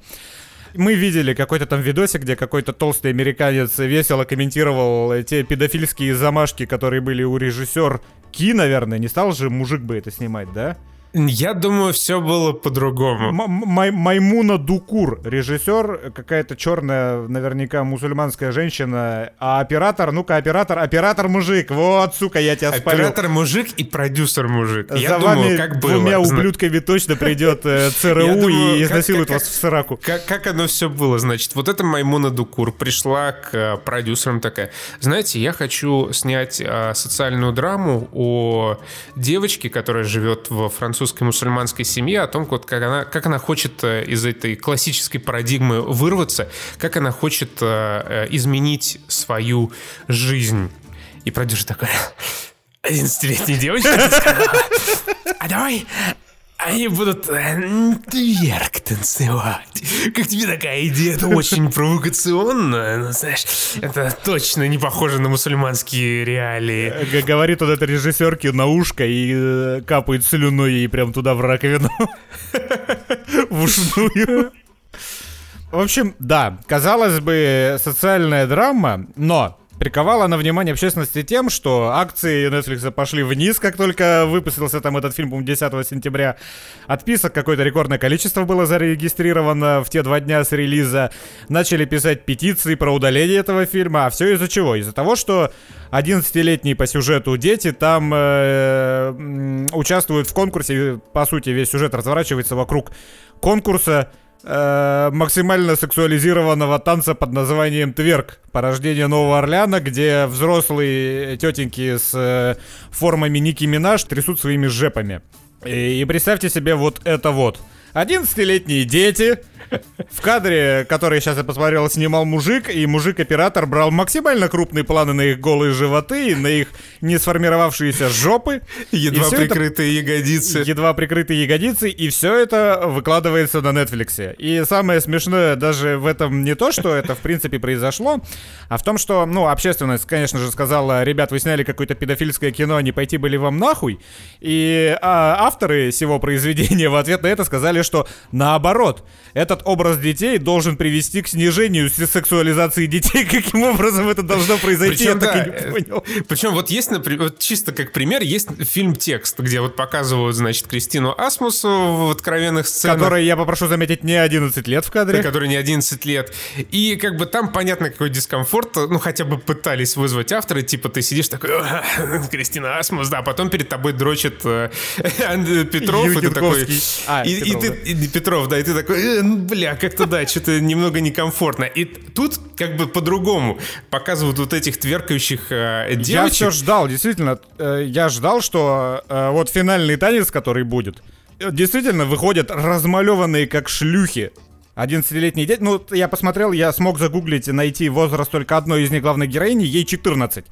Мы видели какой-то там видосик, где какой-то толстый американец весело комментировал те педофильские замашки, которые были у режиссер Ки, наверное. Не стал же мужик бы это снимать, да? Я думаю, все было по-другому. М- Май- Маймуна Дукур, режиссер, какая-то черная, наверняка мусульманская женщина, а оператор, ну-ка, оператор, оператор мужик, вот, сука, я тебя спалю. Оператор мужик и продюсер мужик. За Я вами думаю, как было. двумя ублюдками точно придет э, ЦРУ и изнасилует вас в сраку. Как, оно все было? Значит, вот эта Маймуна Дукур пришла к э, продюсерам такая, знаете, я хочу снять э, социальную драму о девочке, которая живет во французской мусульманской семье, о том, вот, как, она, как она хочет э, из этой классической парадигмы вырваться, как она хочет э, э, изменить свою жизнь. И продюсер такой, 11-летняя девочка, а давай они будут э, вверх танцевать. Как тебе такая идея? Это очень провокационно. Ну, знаешь, это точно не похоже на мусульманские реалии. Э, Говорит он это режиссерке на ушко и э, капает слюной ей прям туда в раковину. В ушную. В общем, да, казалось бы, социальная драма, но приковала на внимание общественности тем, что акции Netflix пошли вниз, как только выпустился там этот фильм, по-моему, 10 сентября. Отписок какое-то рекордное количество было зарегистрировано в те два дня с релиза. Начали писать петиции про удаление этого фильма. А все из-за чего? Из-за того, что 11-летние по сюжету дети там э, участвуют в конкурсе. По сути, весь сюжет разворачивается вокруг конкурса э, максимально сексуализированного танца под названием Тверк. Порождение Нового Орлеана, где взрослые тетеньки с э, формами Ники Минаж трясут своими жепами. И, и представьте себе вот это вот. 11-летние дети, в кадре, который сейчас я посмотрел, снимал мужик, и мужик-оператор брал максимально крупные планы на их голые животы, на их не сформировавшиеся жопы. Едва прикрытые это, ягодицы. Едва прикрытые ягодицы, и все это выкладывается на Netflix. И самое смешное даже в этом не то, что это в принципе произошло, а в том, что, ну, общественность, конечно же, сказала, ребят, вы сняли какое-то педофильское кино, не пойти были вам нахуй. И а, авторы всего произведения в ответ на это сказали, что наоборот, этот образ детей должен привести к снижению сексуализации детей. Каким образом это должно произойти, Причем, я да, так и не э, понял. Причем вот есть, например, вот чисто как пример, есть фильм «Текст», где вот показывают, значит, Кристину Асмусу в откровенных сценах. Которой, я попрошу заметить, не 11 лет в кадре. Который не 11 лет. И как бы там понятно какой дискомфорт, ну хотя бы пытались вызвать авторы, типа ты сидишь такой, Кристина Асмус, да, а потом перед тобой дрочит э, Петров, и ты такой... А, и, Петров, и, ты, и Петров, да, и ты такой, э, ну, бля, как-то да, что-то немного некомфортно. И тут как бы по-другому показывают вот этих тверкающих э, девочек. Я все ждал, действительно, э, я ждал, что э, вот финальный танец, который будет, э, действительно выходят размалеванные как шлюхи 11-летние дети. Ну, я посмотрел, я смог загуглить и найти возраст только одной из них главной героини, ей 14.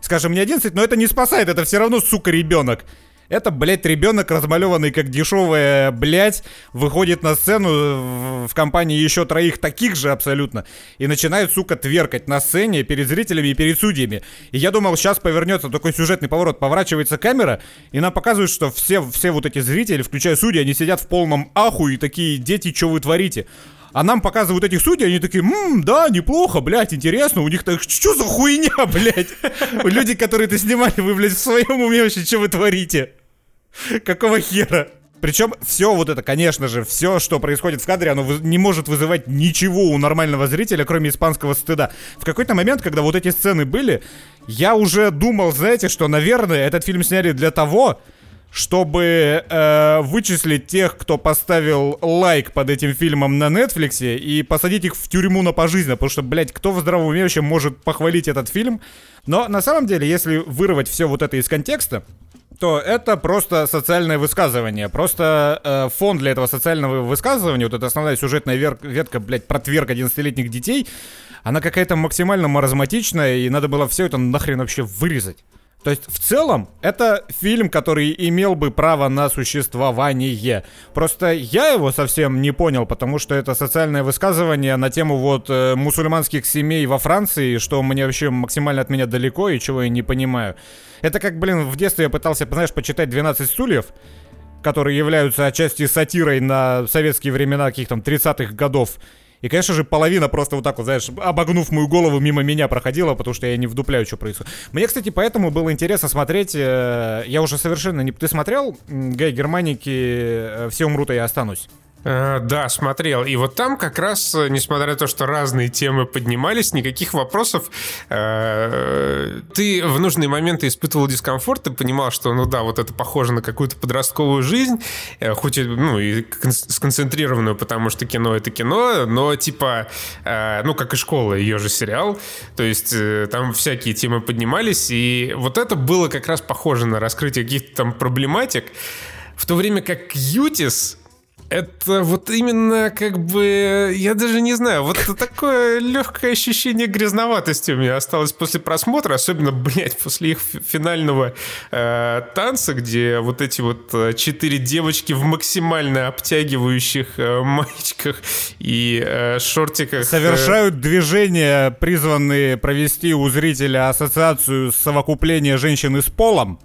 Скажем, не 11, но это не спасает, это все равно, сука, ребенок. Это, блядь, ребенок, размалеванный как дешевая, блядь, выходит на сцену в компании еще троих таких же абсолютно и начинает, сука, тверкать на сцене перед зрителями и перед судьями. И я думал, сейчас повернется такой сюжетный поворот, поворачивается камера, и нам показывают, что все, все вот эти зрители, включая судьи, они сидят в полном аху и такие, дети, что вы творите? А нам показывают этих судей, они такие, ммм, да, неплохо, блядь, интересно, у них так, что за хуйня, блядь? Люди, которые это снимали, вы, блядь, в своем уме вообще, что вы творите? Какого хера? Причем все вот это, конечно же, все, что происходит в кадре, оно не может вызывать ничего у нормального зрителя, кроме испанского стыда. В какой-то момент, когда вот эти сцены были, я уже думал, знаете, что, наверное, этот фильм сняли для того, чтобы э, вычислить тех, кто поставил лайк под этим фильмом на Netflix и посадить их в тюрьму на пожизненно, потому что, блядь, кто в здравом уме вообще может похвалить этот фильм? Но на самом деле, если вырвать все вот это из контекста, то это просто социальное высказывание. Просто э, фон для этого социального высказывания, вот эта основная сюжетная вер- ветка, блядь, про тверк 11-летних детей, она какая-то максимально маразматичная, и надо было все это нахрен вообще вырезать. То есть, в целом, это фильм, который имел бы право на существование. Просто я его совсем не понял, потому что это социальное высказывание на тему вот э, мусульманских семей во Франции, что мне вообще максимально от меня далеко и чего я не понимаю. Это как, блин, в детстве я пытался, знаешь, почитать «12 стульев», которые являются отчасти сатирой на советские времена каких-то там 30-х годов. И, конечно же, половина просто вот так вот, знаешь, обогнув мою голову, мимо меня проходила, потому что я не вдупляю, что происходит. Мне, кстати, поэтому было интересно смотреть. Э, я уже совершенно не... Ты смотрел Гай Германики э, «Все умрут, а я останусь»? Э, да, смотрел. И вот там как раз, э, несмотря на то, что разные темы поднимались, никаких вопросов. Э, ты в нужные моменты испытывал дискомфорт, ты понимал, что, ну да, вот это похоже на какую-то подростковую жизнь, хоть и, ну, и сконцентрированную, потому что кино — это кино, но типа, ну, как и школа, ее же сериал. То есть там всякие темы поднимались, и вот это было как раз похоже на раскрытие каких-то там проблематик. В то время как Ютис это вот именно как бы, я даже не знаю, вот такое легкое ощущение грязноватости у меня осталось после просмотра, особенно, блядь, после их финального э, танца, где вот эти вот э, четыре девочки в максимально обтягивающих э, маечках и э, шортиках. Э, Совершают движения, призванные провести у зрителя ассоциацию совокупления женщины с полом.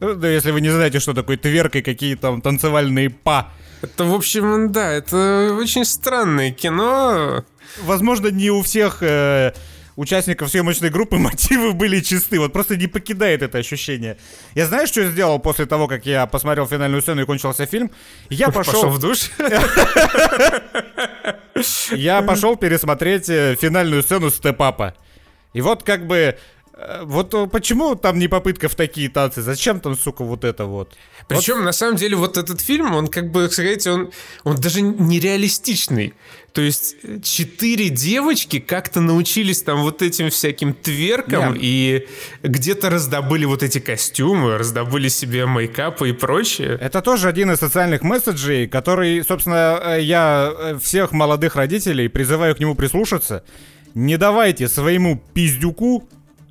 Ну, да, если вы не знаете, что такое тверк и какие там танцевальные па. Это, в общем, да, это очень странное кино. Возможно, не у всех э, участников съемочной группы мотивы были чисты. Вот просто не покидает это ощущение. Я знаю, что я сделал после того, как я посмотрел финальную сцену и кончился фильм? Я пошел... Пошел в душ? Я пошел пересмотреть э, финальную сцену степапа. И вот как бы Э, вот почему там не попытка в такие танцы? Зачем там, сука, вот это вот? Причем, вот. на самом деле, вот этот фильм, он как бы, сказать, он, он даже нереалистичный. То есть четыре девочки как-то научились там вот этим всяким тверкам yeah. и где-то раздобыли вот эти костюмы, раздобыли себе мейкапы и прочее. Это тоже один из социальных месседжей, который, собственно, э, я э, всех молодых родителей призываю к нему прислушаться. Не давайте своему пиздюку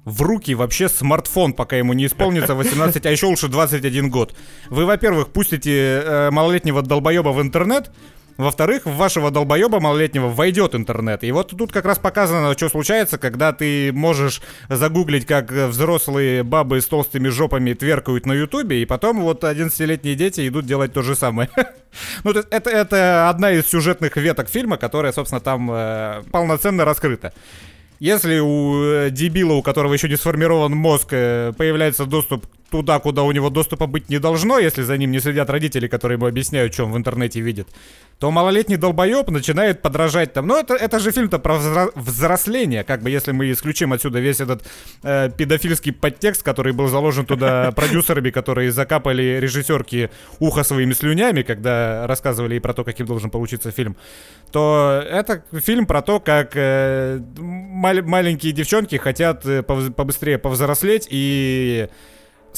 в руки вообще смартфон, пока ему не исполнится 18, а еще лучше 21 год. Вы, во-первых, пустите э, малолетнего долбоеба в интернет, во-вторых, в вашего долбоеба малолетнего войдет интернет. И вот тут как раз показано, что случается, когда ты можешь загуглить, как взрослые бабы с толстыми жопами тверкают на ютубе, и потом вот 11-летние дети идут делать то же самое. ну, это, это одна из сюжетных веток фильма, которая, собственно, там э, полноценно раскрыта. Если у э, дебила, у которого еще не сформирован мозг, э, появляется доступ туда, куда у него доступа быть не должно, если за ним не следят родители, которые ему объясняют, что он в интернете видит, то малолетний долбоеб начинает подражать там. Ну, это, это же фильм-то про взросление, как бы, если мы исключим отсюда весь этот э, педофильский подтекст, который был заложен туда продюсерами, которые закапали режиссерки ухо своими слюнями, когда рассказывали и про то, каким должен получиться фильм, то это фильм про то, как э, мал- маленькие девчонки хотят э, побыстрее повзрослеть и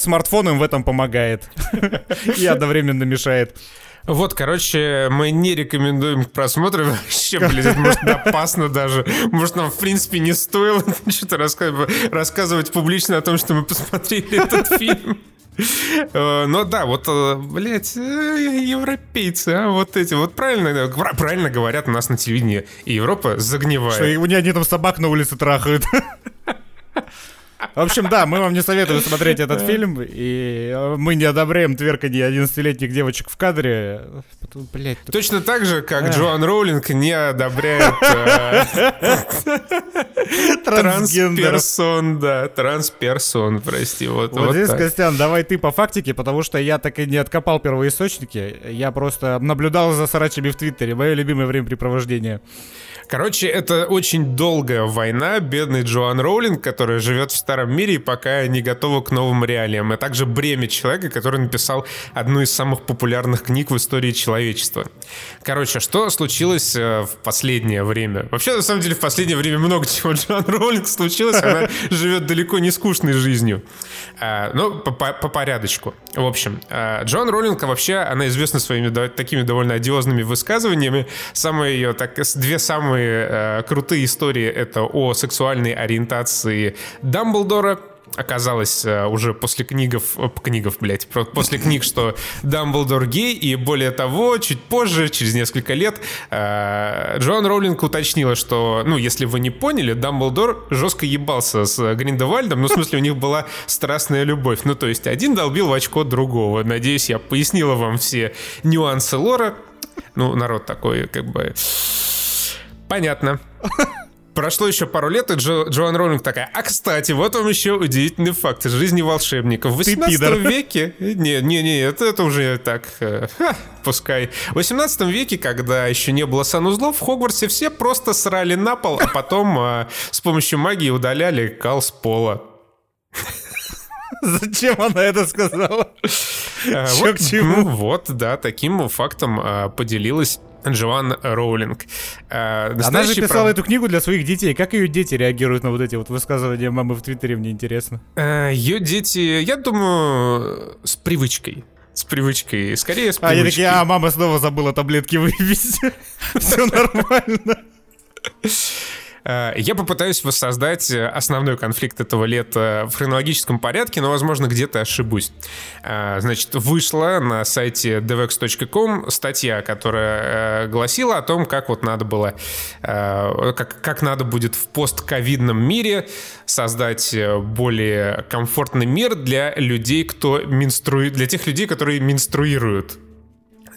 смартфон им в этом помогает. И одновременно мешает. Вот, короче, мы не рекомендуем к просмотру. Вообще, блин, это может опасно даже. Может, нам, в принципе, не стоило что-то рассказывать, рассказывать публично о том, что мы посмотрели этот фильм. Э, но да, вот, э, блядь, э, европейцы, а, вот эти, вот правильно, правильно говорят у нас на телевидении. И Европа загнивает. Что, у меня они там собак на улице трахают. В общем, да, мы вам не советуем смотреть этот фильм, и э, мы не одобряем тверканье 11-летних девочек в кадре. Блять, Точно так же, как а. Джоан Роулинг не одобряет э, трансперсон, да, трансперсон, прости. Вот, вот, вот здесь, так. Костян, давай ты по фактике, потому что я так и не откопал первоисточники, я просто наблюдал за сарачами в Твиттере, мое любимое времяпрепровождение. Короче, это очень долгая война. Бедный Джоан Роулинг, который живет в старом мире и пока не готова к новым реалиям. А также бремя человека, который написал одну из самых популярных книг в истории человечества. Короче, что случилось э, в последнее время? Вообще, на самом деле, в последнее время много чего Джоан Роулинг случилось. Она живет далеко не скучной жизнью. А, но по, по порядочку. В общем, а, Джоан Роулинг вообще, она известна своими такими довольно одиозными высказываниями. Самые ее, так, две самые э, крутые истории это о сексуальной ориентации Дамблдора, оказалось э, уже после книгов, э, книгов, блядь, после книг, что Дамблдор гей, и более того, чуть позже, через несколько лет, э, Джоан Роулинг уточнила, что, ну, если вы не поняли, Дамблдор жестко ебался с Гриндевальдом, ну, в смысле, у них была страстная любовь. Ну, то есть, один долбил в очко другого. Надеюсь, я пояснила вам все нюансы лора. Ну, народ такой, как бы... Понятно. Прошло еще пару лет, и Джо, Джоан Роулинг такая, а кстати, вот вам еще удивительный факт из жизни волшебников. В 18 веке... Не, не, не, это, это уже так... Э, ха, пускай. В 18 веке, когда еще не было санузлов, в Хогвартсе все просто срали на пол, а потом э, с помощью магии удаляли кал с пола. Зачем она это сказала? А, вот, к чему? Ну, вот, да, таким фактом а, поделилась Джоан Роулинг. Э, Она же писала прав... эту книгу для своих детей. Как ее дети реагируют на вот эти вот высказывания мамы в Твиттере, мне интересно. Э, ее дети, я думаю, с привычкой. С привычкой. Скорее с привычкой. А, они такие, а, мама снова забыла таблетки выпить. Все нормально. Э, я попытаюсь воссоздать э, основной конфликт этого лета в хронологическом порядке, но, возможно, где-то ошибусь. Э, значит, вышла на сайте devex.com статья, которая гласила о том, как вот надо было, как, как надо будет в постковидном мире создать более комфортный мир для людей, кто менструирует, для тех людей, которые менструируют.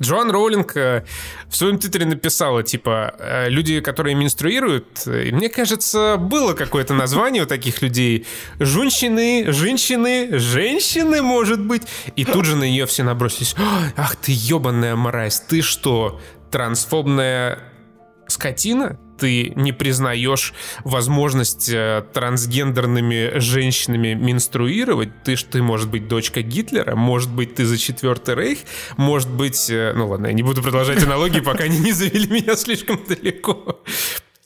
Джоан Роулинг э, в своем твиттере написала, типа, э, люди, которые менструируют, и мне кажется, было какое-то название у таких людей. Женщины, женщины, женщины, может быть. И тут же на нее все набросились. Ах ты ебаная мразь, ты что, трансфобная скотина, ты не признаешь возможность э, трансгендерными женщинами менструировать, ты ж ты, может быть, дочка Гитлера, может быть, ты за четвертый рейх, может быть... Э, ну ладно, я не буду продолжать аналогии, пока они не завели меня слишком далеко.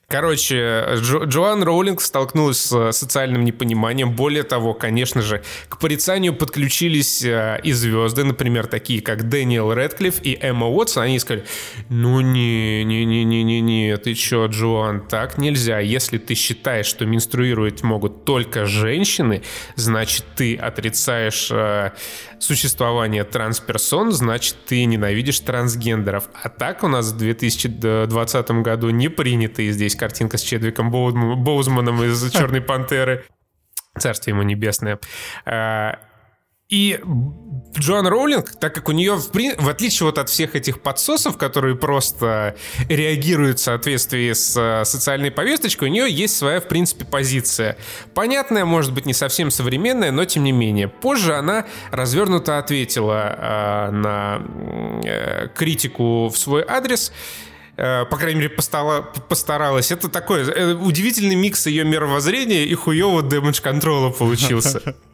Короче, Джо, Джоан Роулинг столкнулась с социальным непониманием. Более того, конечно же, к порицанию подключились э, и звезды, например, такие как Дэниел Рэдклифф и Эмма Уотсон. Они сказали, ну не, не, не, не, не, не, ты чё, Джоан, так нельзя. Если ты считаешь, что менструировать могут только женщины, значит, ты отрицаешь э, существование трансперсон, значит, ты ненавидишь трансгендеров. А так у нас в 2020 году не принято, и здесь картинка с Чедвиком Боузманом из «Черной пантеры». Царствие ему небесное. И Джоан Роулинг, так как у нее, в, в отличие вот от всех этих подсосов, которые просто реагируют в соответствии с э, социальной повесточкой, у нее есть своя, в принципе, позиция. Понятная, может быть, не совсем современная, но тем не менее. Позже она развернуто ответила э, на э, критику в свой адрес э, по крайней мере, постаралась. Это такой э, удивительный микс ее мировоззрения и хуевого дэмэдж-контрола получился.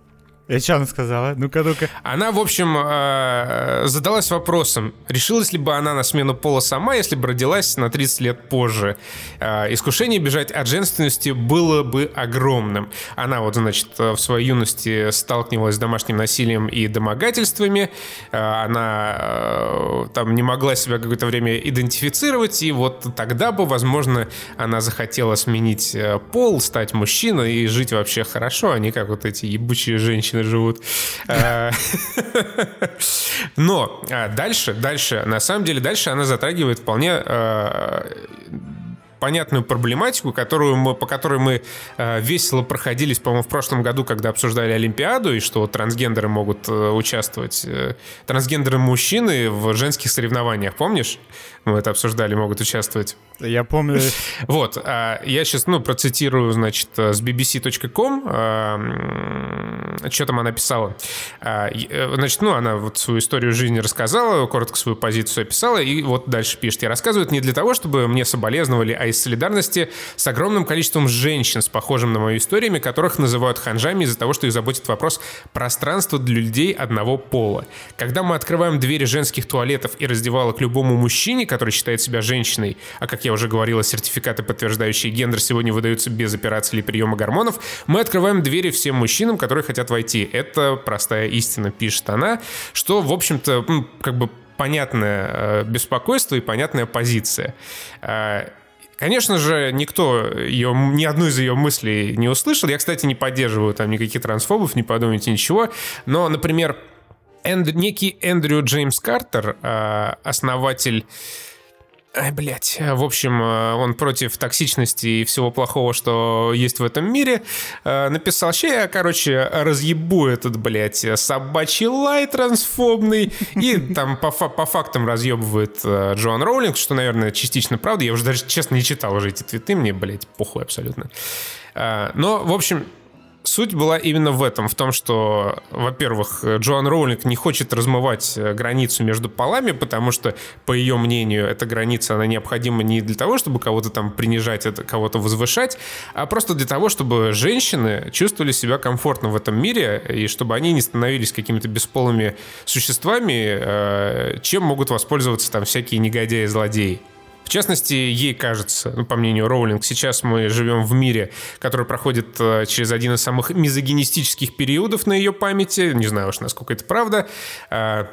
И что она сказала? Ну-ка, ну-ка. Она, в общем, э, задалась вопросом, решилась ли бы она на смену пола сама, если бы родилась на 30 лет позже. Э, искушение бежать от женственности было бы огромным. Она вот, значит, в своей юности сталкивалась с домашним насилием и домогательствами. Э, она там не могла себя какое-то время идентифицировать, и вот тогда бы, возможно, она захотела сменить пол, стать мужчиной и жить вообще хорошо, а не как вот эти ебучие женщины женщины живут. Э, но а, дальше, дальше, на самом деле, дальше она затрагивает вполне э, понятную проблематику, которую мы, по которой мы э, весело проходились, по-моему, в прошлом году, когда обсуждали Олимпиаду, и что трансгендеры могут э, участвовать, э, трансгендеры мужчины в женских соревнованиях, помнишь? Мы это обсуждали, могут участвовать. Я помню. Вот, а я сейчас, ну, процитирую, значит, с bbc.com, а, что там она писала. А, э, значит, ну, она вот свою историю жизни рассказала, коротко свою позицию описала, и вот дальше пишет. Я рассказываю это не для того, чтобы мне соболезновали, а из солидарности с огромным количеством женщин с похожим на мою историями, которых называют ханжами из-за того, что их заботит вопрос пространства для людей одного пола. Когда мы открываем двери женских туалетов и раздевалок любому мужчине, который считает себя женщиной, а как я уже говорила, сертификаты, подтверждающие гендер, сегодня выдаются без операции или приема гормонов, мы открываем двери всем мужчинам, которые хотят войти. Это простая истина, пишет она, что, в общем-то, как бы понятное э, беспокойство и понятная позиция. Э, Конечно же, никто ее, ни одну из ее мыслей не услышал. Я, кстати, не поддерживаю там никаких трансфобов, не подумайте ничего. Но, например, Энд, некий Эндрю Джеймс Картер, э, основатель Ай, блядь. В общем, э, он против токсичности и всего плохого, что есть в этом мире. Э, написал, что я, короче, разъебу этот, блядь, собачий лай трансфобный. И там по, по фактам разъебывает Джоан Роулинг, что, наверное, частично правда. Я уже даже, честно, не читал уже эти твиты. Мне, блядь, похуй абсолютно. Но, в общем, Суть была именно в этом, в том, что, во-первых, Джоан Роулинг не хочет размывать э, границу между полами, потому что, по ее мнению, эта граница, она необходима не для того, чтобы кого-то там принижать, это кого-то возвышать, а просто для того, чтобы женщины чувствовали себя комфортно в этом мире, и чтобы они не становились какими-то бесполыми существами, э, чем могут воспользоваться там всякие негодяи и злодеи. В частности, ей кажется, ну, по мнению Роулинг, сейчас мы живем в мире, который проходит э, через один из самых мизогинистических периодов на ее памяти. Не знаю уж, насколько это правда. Э,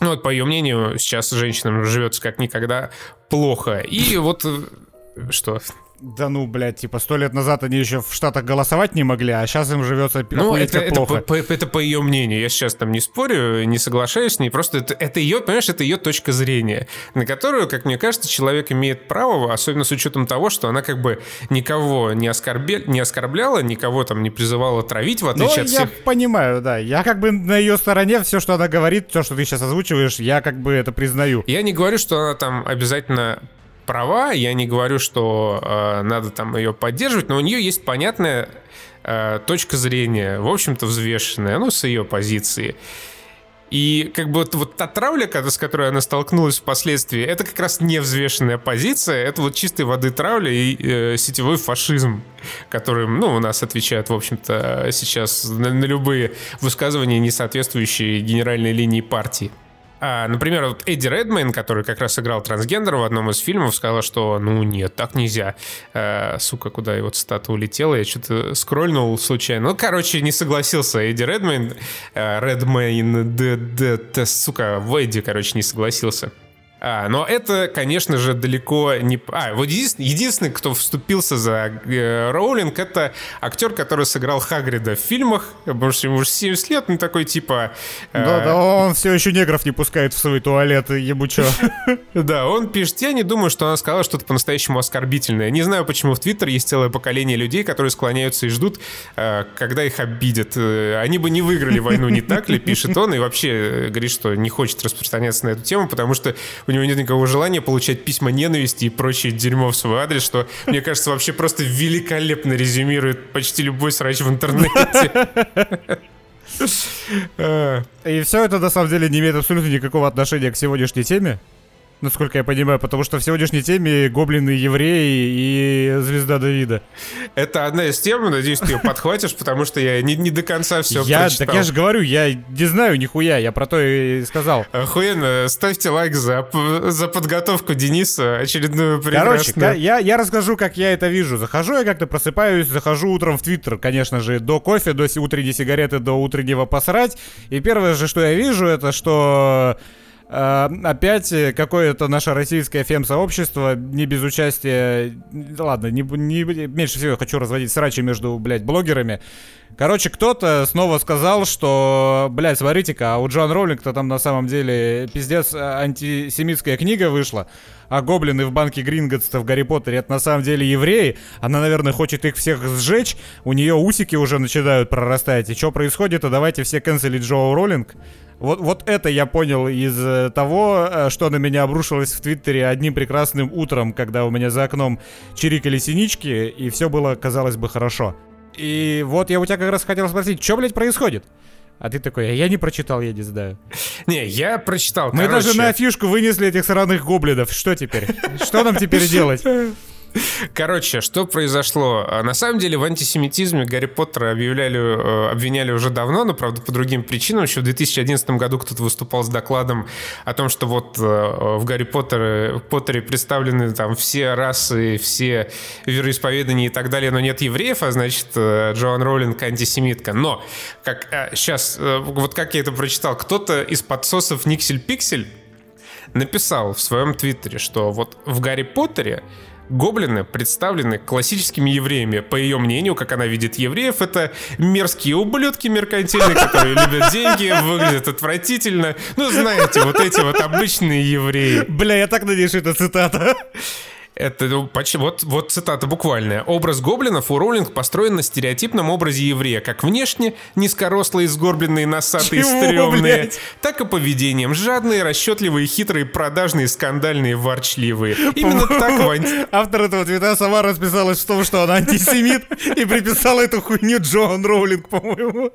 ну, вот, по ее мнению, сейчас женщинам живется как никогда плохо. И вот э, что? Да ну, блядь, типа сто лет назад они еще в Штатах голосовать не могли, а сейчас им живется ну, это, это плохо. По, по, это по ее мнению. Я сейчас там не спорю, не соглашаюсь с ней. Просто это, это ее, понимаешь, это ее точка зрения, на которую, как мне кажется, человек имеет право, особенно с учетом того, что она как бы никого не, оскорбе, не оскорбляла, никого там не призывала травить, в отличие ну, от всех. я понимаю, да. Я как бы на ее стороне, все, что она говорит, то, что ты сейчас озвучиваешь, я как бы это признаю. Я не говорю, что она там обязательно права, я не говорю, что э, надо там ее поддерживать, но у нее есть понятная э, точка зрения, в общем-то взвешенная, ну, с ее позиции. И как бы вот, вот та травля, с которой она столкнулась впоследствии, это как раз невзвешенная позиция, это вот чистой воды травля и э, сетевой фашизм, которым, ну, у нас отвечают, в общем-то, сейчас на, на любые высказывания, не соответствующие генеральной линии партии. А, например, вот Эдди Редмейн, который как раз играл трансгендера в одном из фильмов, сказал, что ну нет, так нельзя. А, сука, куда его цитата улетела, я что-то скрольнул случайно. Ну, короче, не согласился Эдди Редмейн. А, Редмейн, д, д, д, сука, в Эдди, короче, не согласился. А, но это, конечно же, далеко не... А, вот единственный, единственный кто вступился за э, Роулинг, это актер, который сыграл Хагрида в фильмах, потому что ему уже 70 лет, ну такой типа... Э... Да, да, он все еще негров не пускает в свой туалет, ебу чё. Да, он пишет, я не думаю, что она сказала что-то по-настоящему оскорбительное. Не знаю, почему в Твиттер есть целое поколение людей, которые склоняются и ждут, э, когда их обидят. Э, они бы не выиграли войну, не так ли, пишет он, и вообще говорит, что не хочет распространяться на эту тему, потому что у него нет никакого желания получать письма ненависти и прочее дерьмо в свой адрес, что, мне кажется, вообще просто великолепно резюмирует почти любой срач в интернете. И все это на самом деле не имеет абсолютно никакого отношения к сегодняшней теме насколько я понимаю, потому что в сегодняшней теме гоблины евреи и звезда Давида. Это одна из тем, надеюсь, ты ее подхватишь, потому что я не, не до конца все я, прочитал. Так я же говорю, я не знаю нихуя, я про то и сказал. Охуенно, ставьте лайк за, за подготовку Дениса, очередную прекрасную. Короче, я, я расскажу, как я это вижу. Захожу я как-то, просыпаюсь, захожу утром в Твиттер, конечно же, до кофе, до утренней сигареты, до утреннего посрать, и первое же, что я вижу, это что опять какое-то наше российское фем-сообщество, не без участия, ладно, не, не, меньше всего хочу разводить срачи между, блядь, блогерами. Короче, кто-то снова сказал, что, блядь, смотрите-ка, а у Джоан Роулинг-то там на самом деле пиздец антисемитская книга вышла, а гоблины в банке Гринготста в Гарри Поттере это на самом деле евреи. Она, наверное, хочет их всех сжечь, у нее усики уже начинают прорастать. И что происходит, а давайте все канцелить Джоу Роллинг. Вот, вот это я понял из э, того, э, что на меня обрушилось в Твиттере одним прекрасным утром, когда у меня за окном чирикали синички, и все было, казалось бы, хорошо. И вот я у тебя как раз хотел спросить, что, блядь, происходит? А ты такой, «А я не прочитал, я не знаю. Не, я прочитал. Мы короче... даже на фишку вынесли этих сраных гоблинов. Что теперь? Что нам теперь делать? Короче, что произошло? А, на самом деле в антисемитизме Гарри Поттера объявляли, э, обвиняли уже давно, но, правда, по другим причинам. Еще в 2011 году кто-то выступал с докладом о том, что вот э, в Гарри Поттере, Поттере представлены там все расы, все вероисповедания и так далее, но нет евреев, а значит, э, Джоан Роулинг антисемитка. Но, как сейчас, вот как я это прочитал, кто-то из подсосов Никсель Пиксель написал в своем твиттере, что вот в Гарри Поттере Гоблины представлены классическими евреями. По ее мнению, как она видит евреев, это мерзкие ублюдки меркантильные, которые любят деньги, выглядят отвратительно. Ну, знаете, вот эти вот обычные евреи. Бля, я так надеюсь, что это цитата. Это ну, почти, вот, вот цитата буквальная. Образ гоблинов у Роулинг построен на стереотипном образе еврея, как внешне, низкорослые, сгорбленные, носатые, Чего, стрёмные, блядь? так и поведением, жадные, расчетливые, хитрые, продажные, скандальные, ворчливые. Именно так Вань... Автор этого твита сама расписалась в том, что она антисемит, и приписала эту хуйню Джоан Роулинг, по-моему.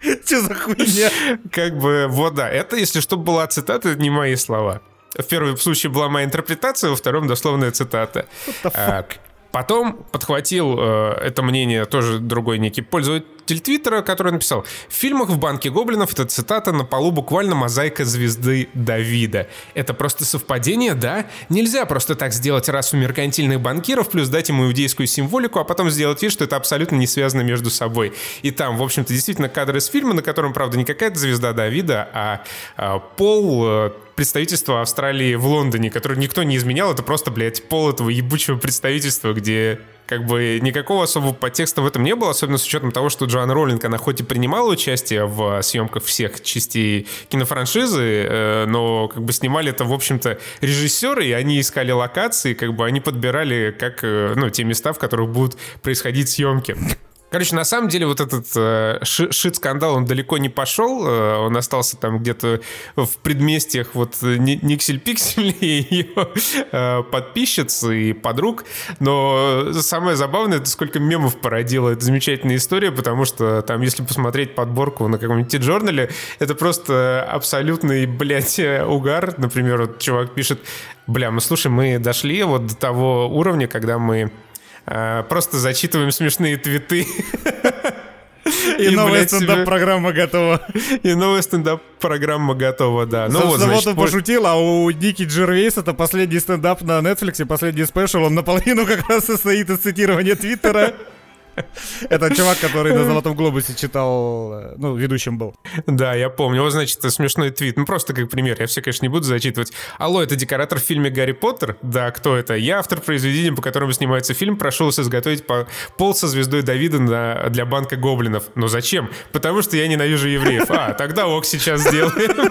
Что за хуйня? Как бы, вот да, это, если что, была цитата, это не мои слова. В первом случае была моя интерпретация, во втором дословная цитата. А, потом подхватил э, это мнение тоже другой некий пользователь Твиттера, который написал «В фильмах в «Банке гоблинов» эта цитата на полу буквально мозаика звезды Давида. Это просто совпадение, да? Нельзя просто так сделать расу меркантильных банкиров, плюс дать ему иудейскую символику, а потом сделать вид, что это абсолютно не связано между собой. И там, в общем-то, действительно кадры из фильма, на котором, правда, не какая-то звезда Давида, а, а пол э, представительство Австралии в Лондоне, которое никто не изменял, это просто, блядь, пол этого ебучего представительства, где как бы никакого особого подтекста в этом не было, особенно с учетом того, что Джоан Роллинг, она хоть и принимала участие в съемках всех частей кинофраншизы, э, но как бы снимали это, в общем-то, режиссеры, и они искали локации, как бы они подбирали как, э, ну, те места, в которых будут происходить съемки. Короче, на самом деле вот этот э, шит-скандал, он далеко не пошел, э, он остался там где-то в предместьях вот э, Никсель-Пиксель и ее э, подписчиц и подруг, но самое забавное, это сколько мемов породила эта замечательная история, потому что там, если посмотреть подборку на каком-нибудь T-журнале, это просто абсолютный, блядь, угар. Например, вот чувак пишет, бля, мы слушай, мы дошли вот до того уровня, когда мы Э, просто зачитываем смешные твиты. И, и новая стендап-программа готова. И новая стендап-программа готова, да. Ну, вот, значит, он пошутил, а у Ники Джервейс это последний стендап на Netflix, последний спешл, он наполовину как раз состоит из цитирования Твиттера. Это чувак, который на Золотом Глобусе читал, э, ну, ведущим был. Да, я помню. Вот, значит, смешной твит. Ну, просто как пример. Я все, конечно, не буду зачитывать. Алло, это декоратор в фильме «Гарри Поттер»? Да, кто это? Я автор произведения, по которому снимается фильм, прошу вас изготовить пол со звездой Давида на, для банка гоблинов. Но зачем? Потому что я ненавижу евреев. А, тогда ок сейчас сделаем.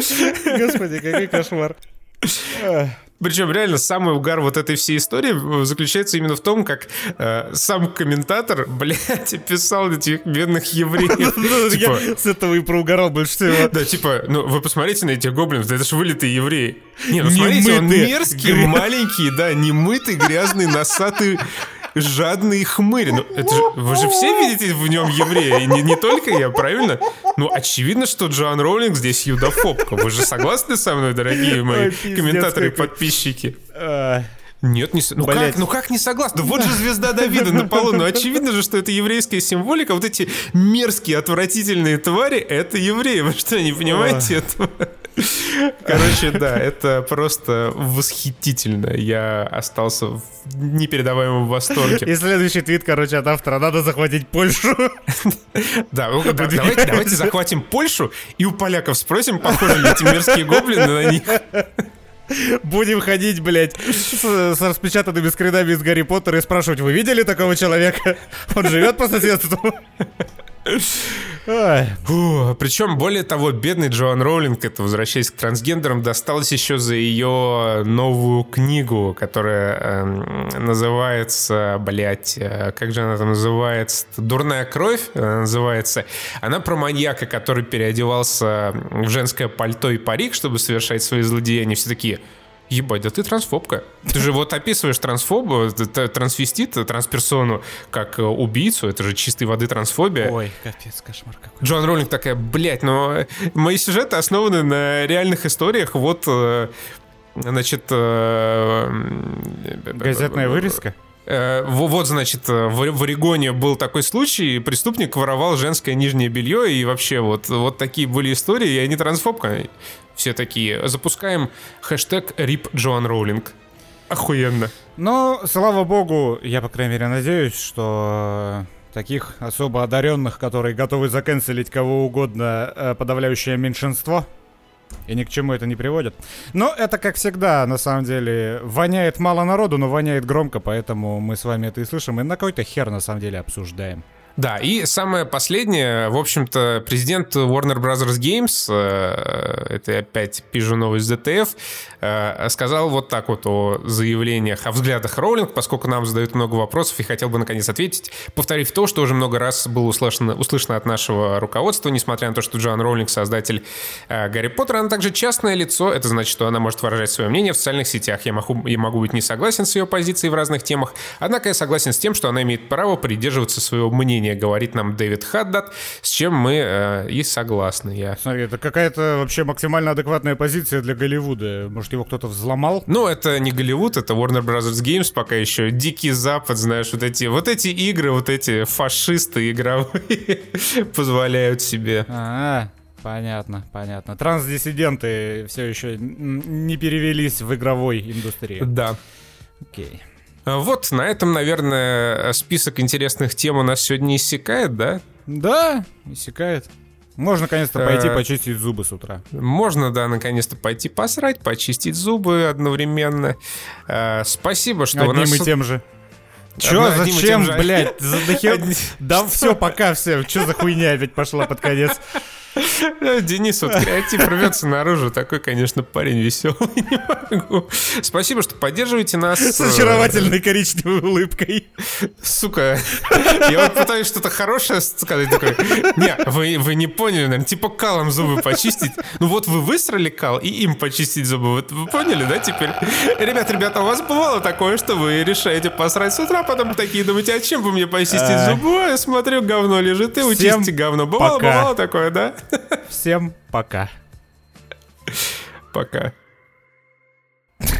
Господи, какой кошмар. Причем реально самый угар вот этой всей истории заключается именно в том, как э, сам комментатор, блядь, писал этих бедных евреев. Ну, типа, с этого и проугорал больше всего. Да, типа, ну вы посмотрите на этих гоблинов, да это же вылитые евреи. Не, ну смотрите, он мерзкий, маленький, да, немытый, грязный, носатый жадный хмырь. Ну, это же, вы же все видите в нем еврея, и не, не только я, правильно? Ну, очевидно, что Джоан Роулинг здесь юдофобка. Вы же согласны со мной, дорогие мои Ой, комментаторы и подписчики? А... Нет, не ну как, ну как не согласна? Вот же звезда Давида на полу. Ну очевидно же, что это еврейская символика. Вот эти мерзкие, отвратительные твари — это евреи. Вы что, не понимаете этого? Короче, да, это просто восхитительно. Я остался в непередаваемом восторге. И следующий твит, короче, от автора. Надо захватить Польшу. Да, давайте, давайте захватим Польшу и у поляков спросим, похожи ли эти мерзкие гоблины на них. Будем ходить, блядь, с, с распечатанными скринами из Гарри Поттера и спрашивать, вы видели такого человека? Он живет по соседству? Причем, более того, бедный Джоан Роулинг, это возвращаясь к трансгендерам, досталось еще за ее новую книгу, которая э, называется, блядь, э, как же она там называется? «Дурная кровь» э, называется. Она про маньяка, который переодевался в женское пальто и парик, чтобы совершать свои злодеяния. Все такие, ебать, да ты трансфобка. Ты же вот описываешь трансфоба, трансвестита, трансперсону как э, убийцу, это же чистой воды трансфобия. Ой, капец, кошмар какой. Джон Роллинг такая, блядь, но мои сюжеты основаны на реальных историях, вот, э, значит... Э, Газетная вырезка? Вот, значит, в Орегоне был такой случай, преступник воровал женское нижнее белье, и вообще вот, вот такие были истории, и они трансфобка все такие, запускаем хэштег RIP Джоан Роулинг. Охуенно. Но, слава богу, я, по крайней мере, надеюсь, что таких особо одаренных, которые готовы заканцелить кого угодно, э, подавляющее меньшинство, и ни к чему это не приводит. Но это, как всегда, на самом деле, воняет мало народу, но воняет громко, поэтому мы с вами это и слышим, и на какой-то хер, на самом деле, обсуждаем. Да, и самое последнее, в общем-то, президент Warner Bros. Games, э, это опять пижу новость ZTF, э, сказал вот так вот о заявлениях, о взглядах Роулинг, поскольку нам задают много вопросов и хотел бы наконец ответить, повторив то, что уже много раз было услышано, услышано от нашего руководства, несмотря на то, что Джоан Роулинг создатель э, Гарри Поттера, она также частное лицо, это значит, что она может выражать свое мнение в социальных сетях. Я могу, я могу быть не согласен с ее позицией в разных темах, однако я согласен с тем, что она имеет право придерживаться своего мнения мнение говорит нам Дэвид Хаддат, с чем мы э, и согласны. Я. Смотри, это какая-то вообще максимально адекватная позиция для Голливуда. Может, его кто-то взломал? Ну, это не Голливуд, это Warner Bros. Games пока еще. Дикий Запад, знаешь, вот эти, вот эти игры, вот эти фашисты игровые позволяют себе. А, Понятно, понятно. Трансдиссиденты все еще не перевелись в игровой индустрию. Да. Окей. А вот, на этом, наверное, список интересных тем у нас сегодня иссякает, да? Да, иссякает. Можно, наконец-то, пойти э, почистить зубы с утра. Можно, да, наконец-то пойти посрать, почистить зубы одновременно. Э, спасибо, что Одним у нас... и тем же. Чё, зачем, блядь? За Да все, пока все. Чё за хуйня опять пошла под конец? Денис, вот креатив рвется наружу. Такой, конечно, парень веселый. Не могу. Спасибо, что поддерживаете нас. С очаровательной коричневой улыбкой. Сука. Я вот пытаюсь что-то хорошее сказать. Такой, не, вы, вы не поняли, наверное. Типа калом зубы почистить. Ну вот вы высрали кал и им почистить зубы. Вот вы поняли, да, теперь? Ребят, ребята, у вас бывало такое, что вы решаете посрать с утра, потом такие думаете, а чем бы мне почистить зубы? Я смотрю, говно лежит, и учистите говно. Бывало, бывало такое, да? Всем пока. Пока.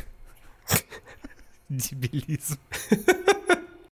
Дебилизм.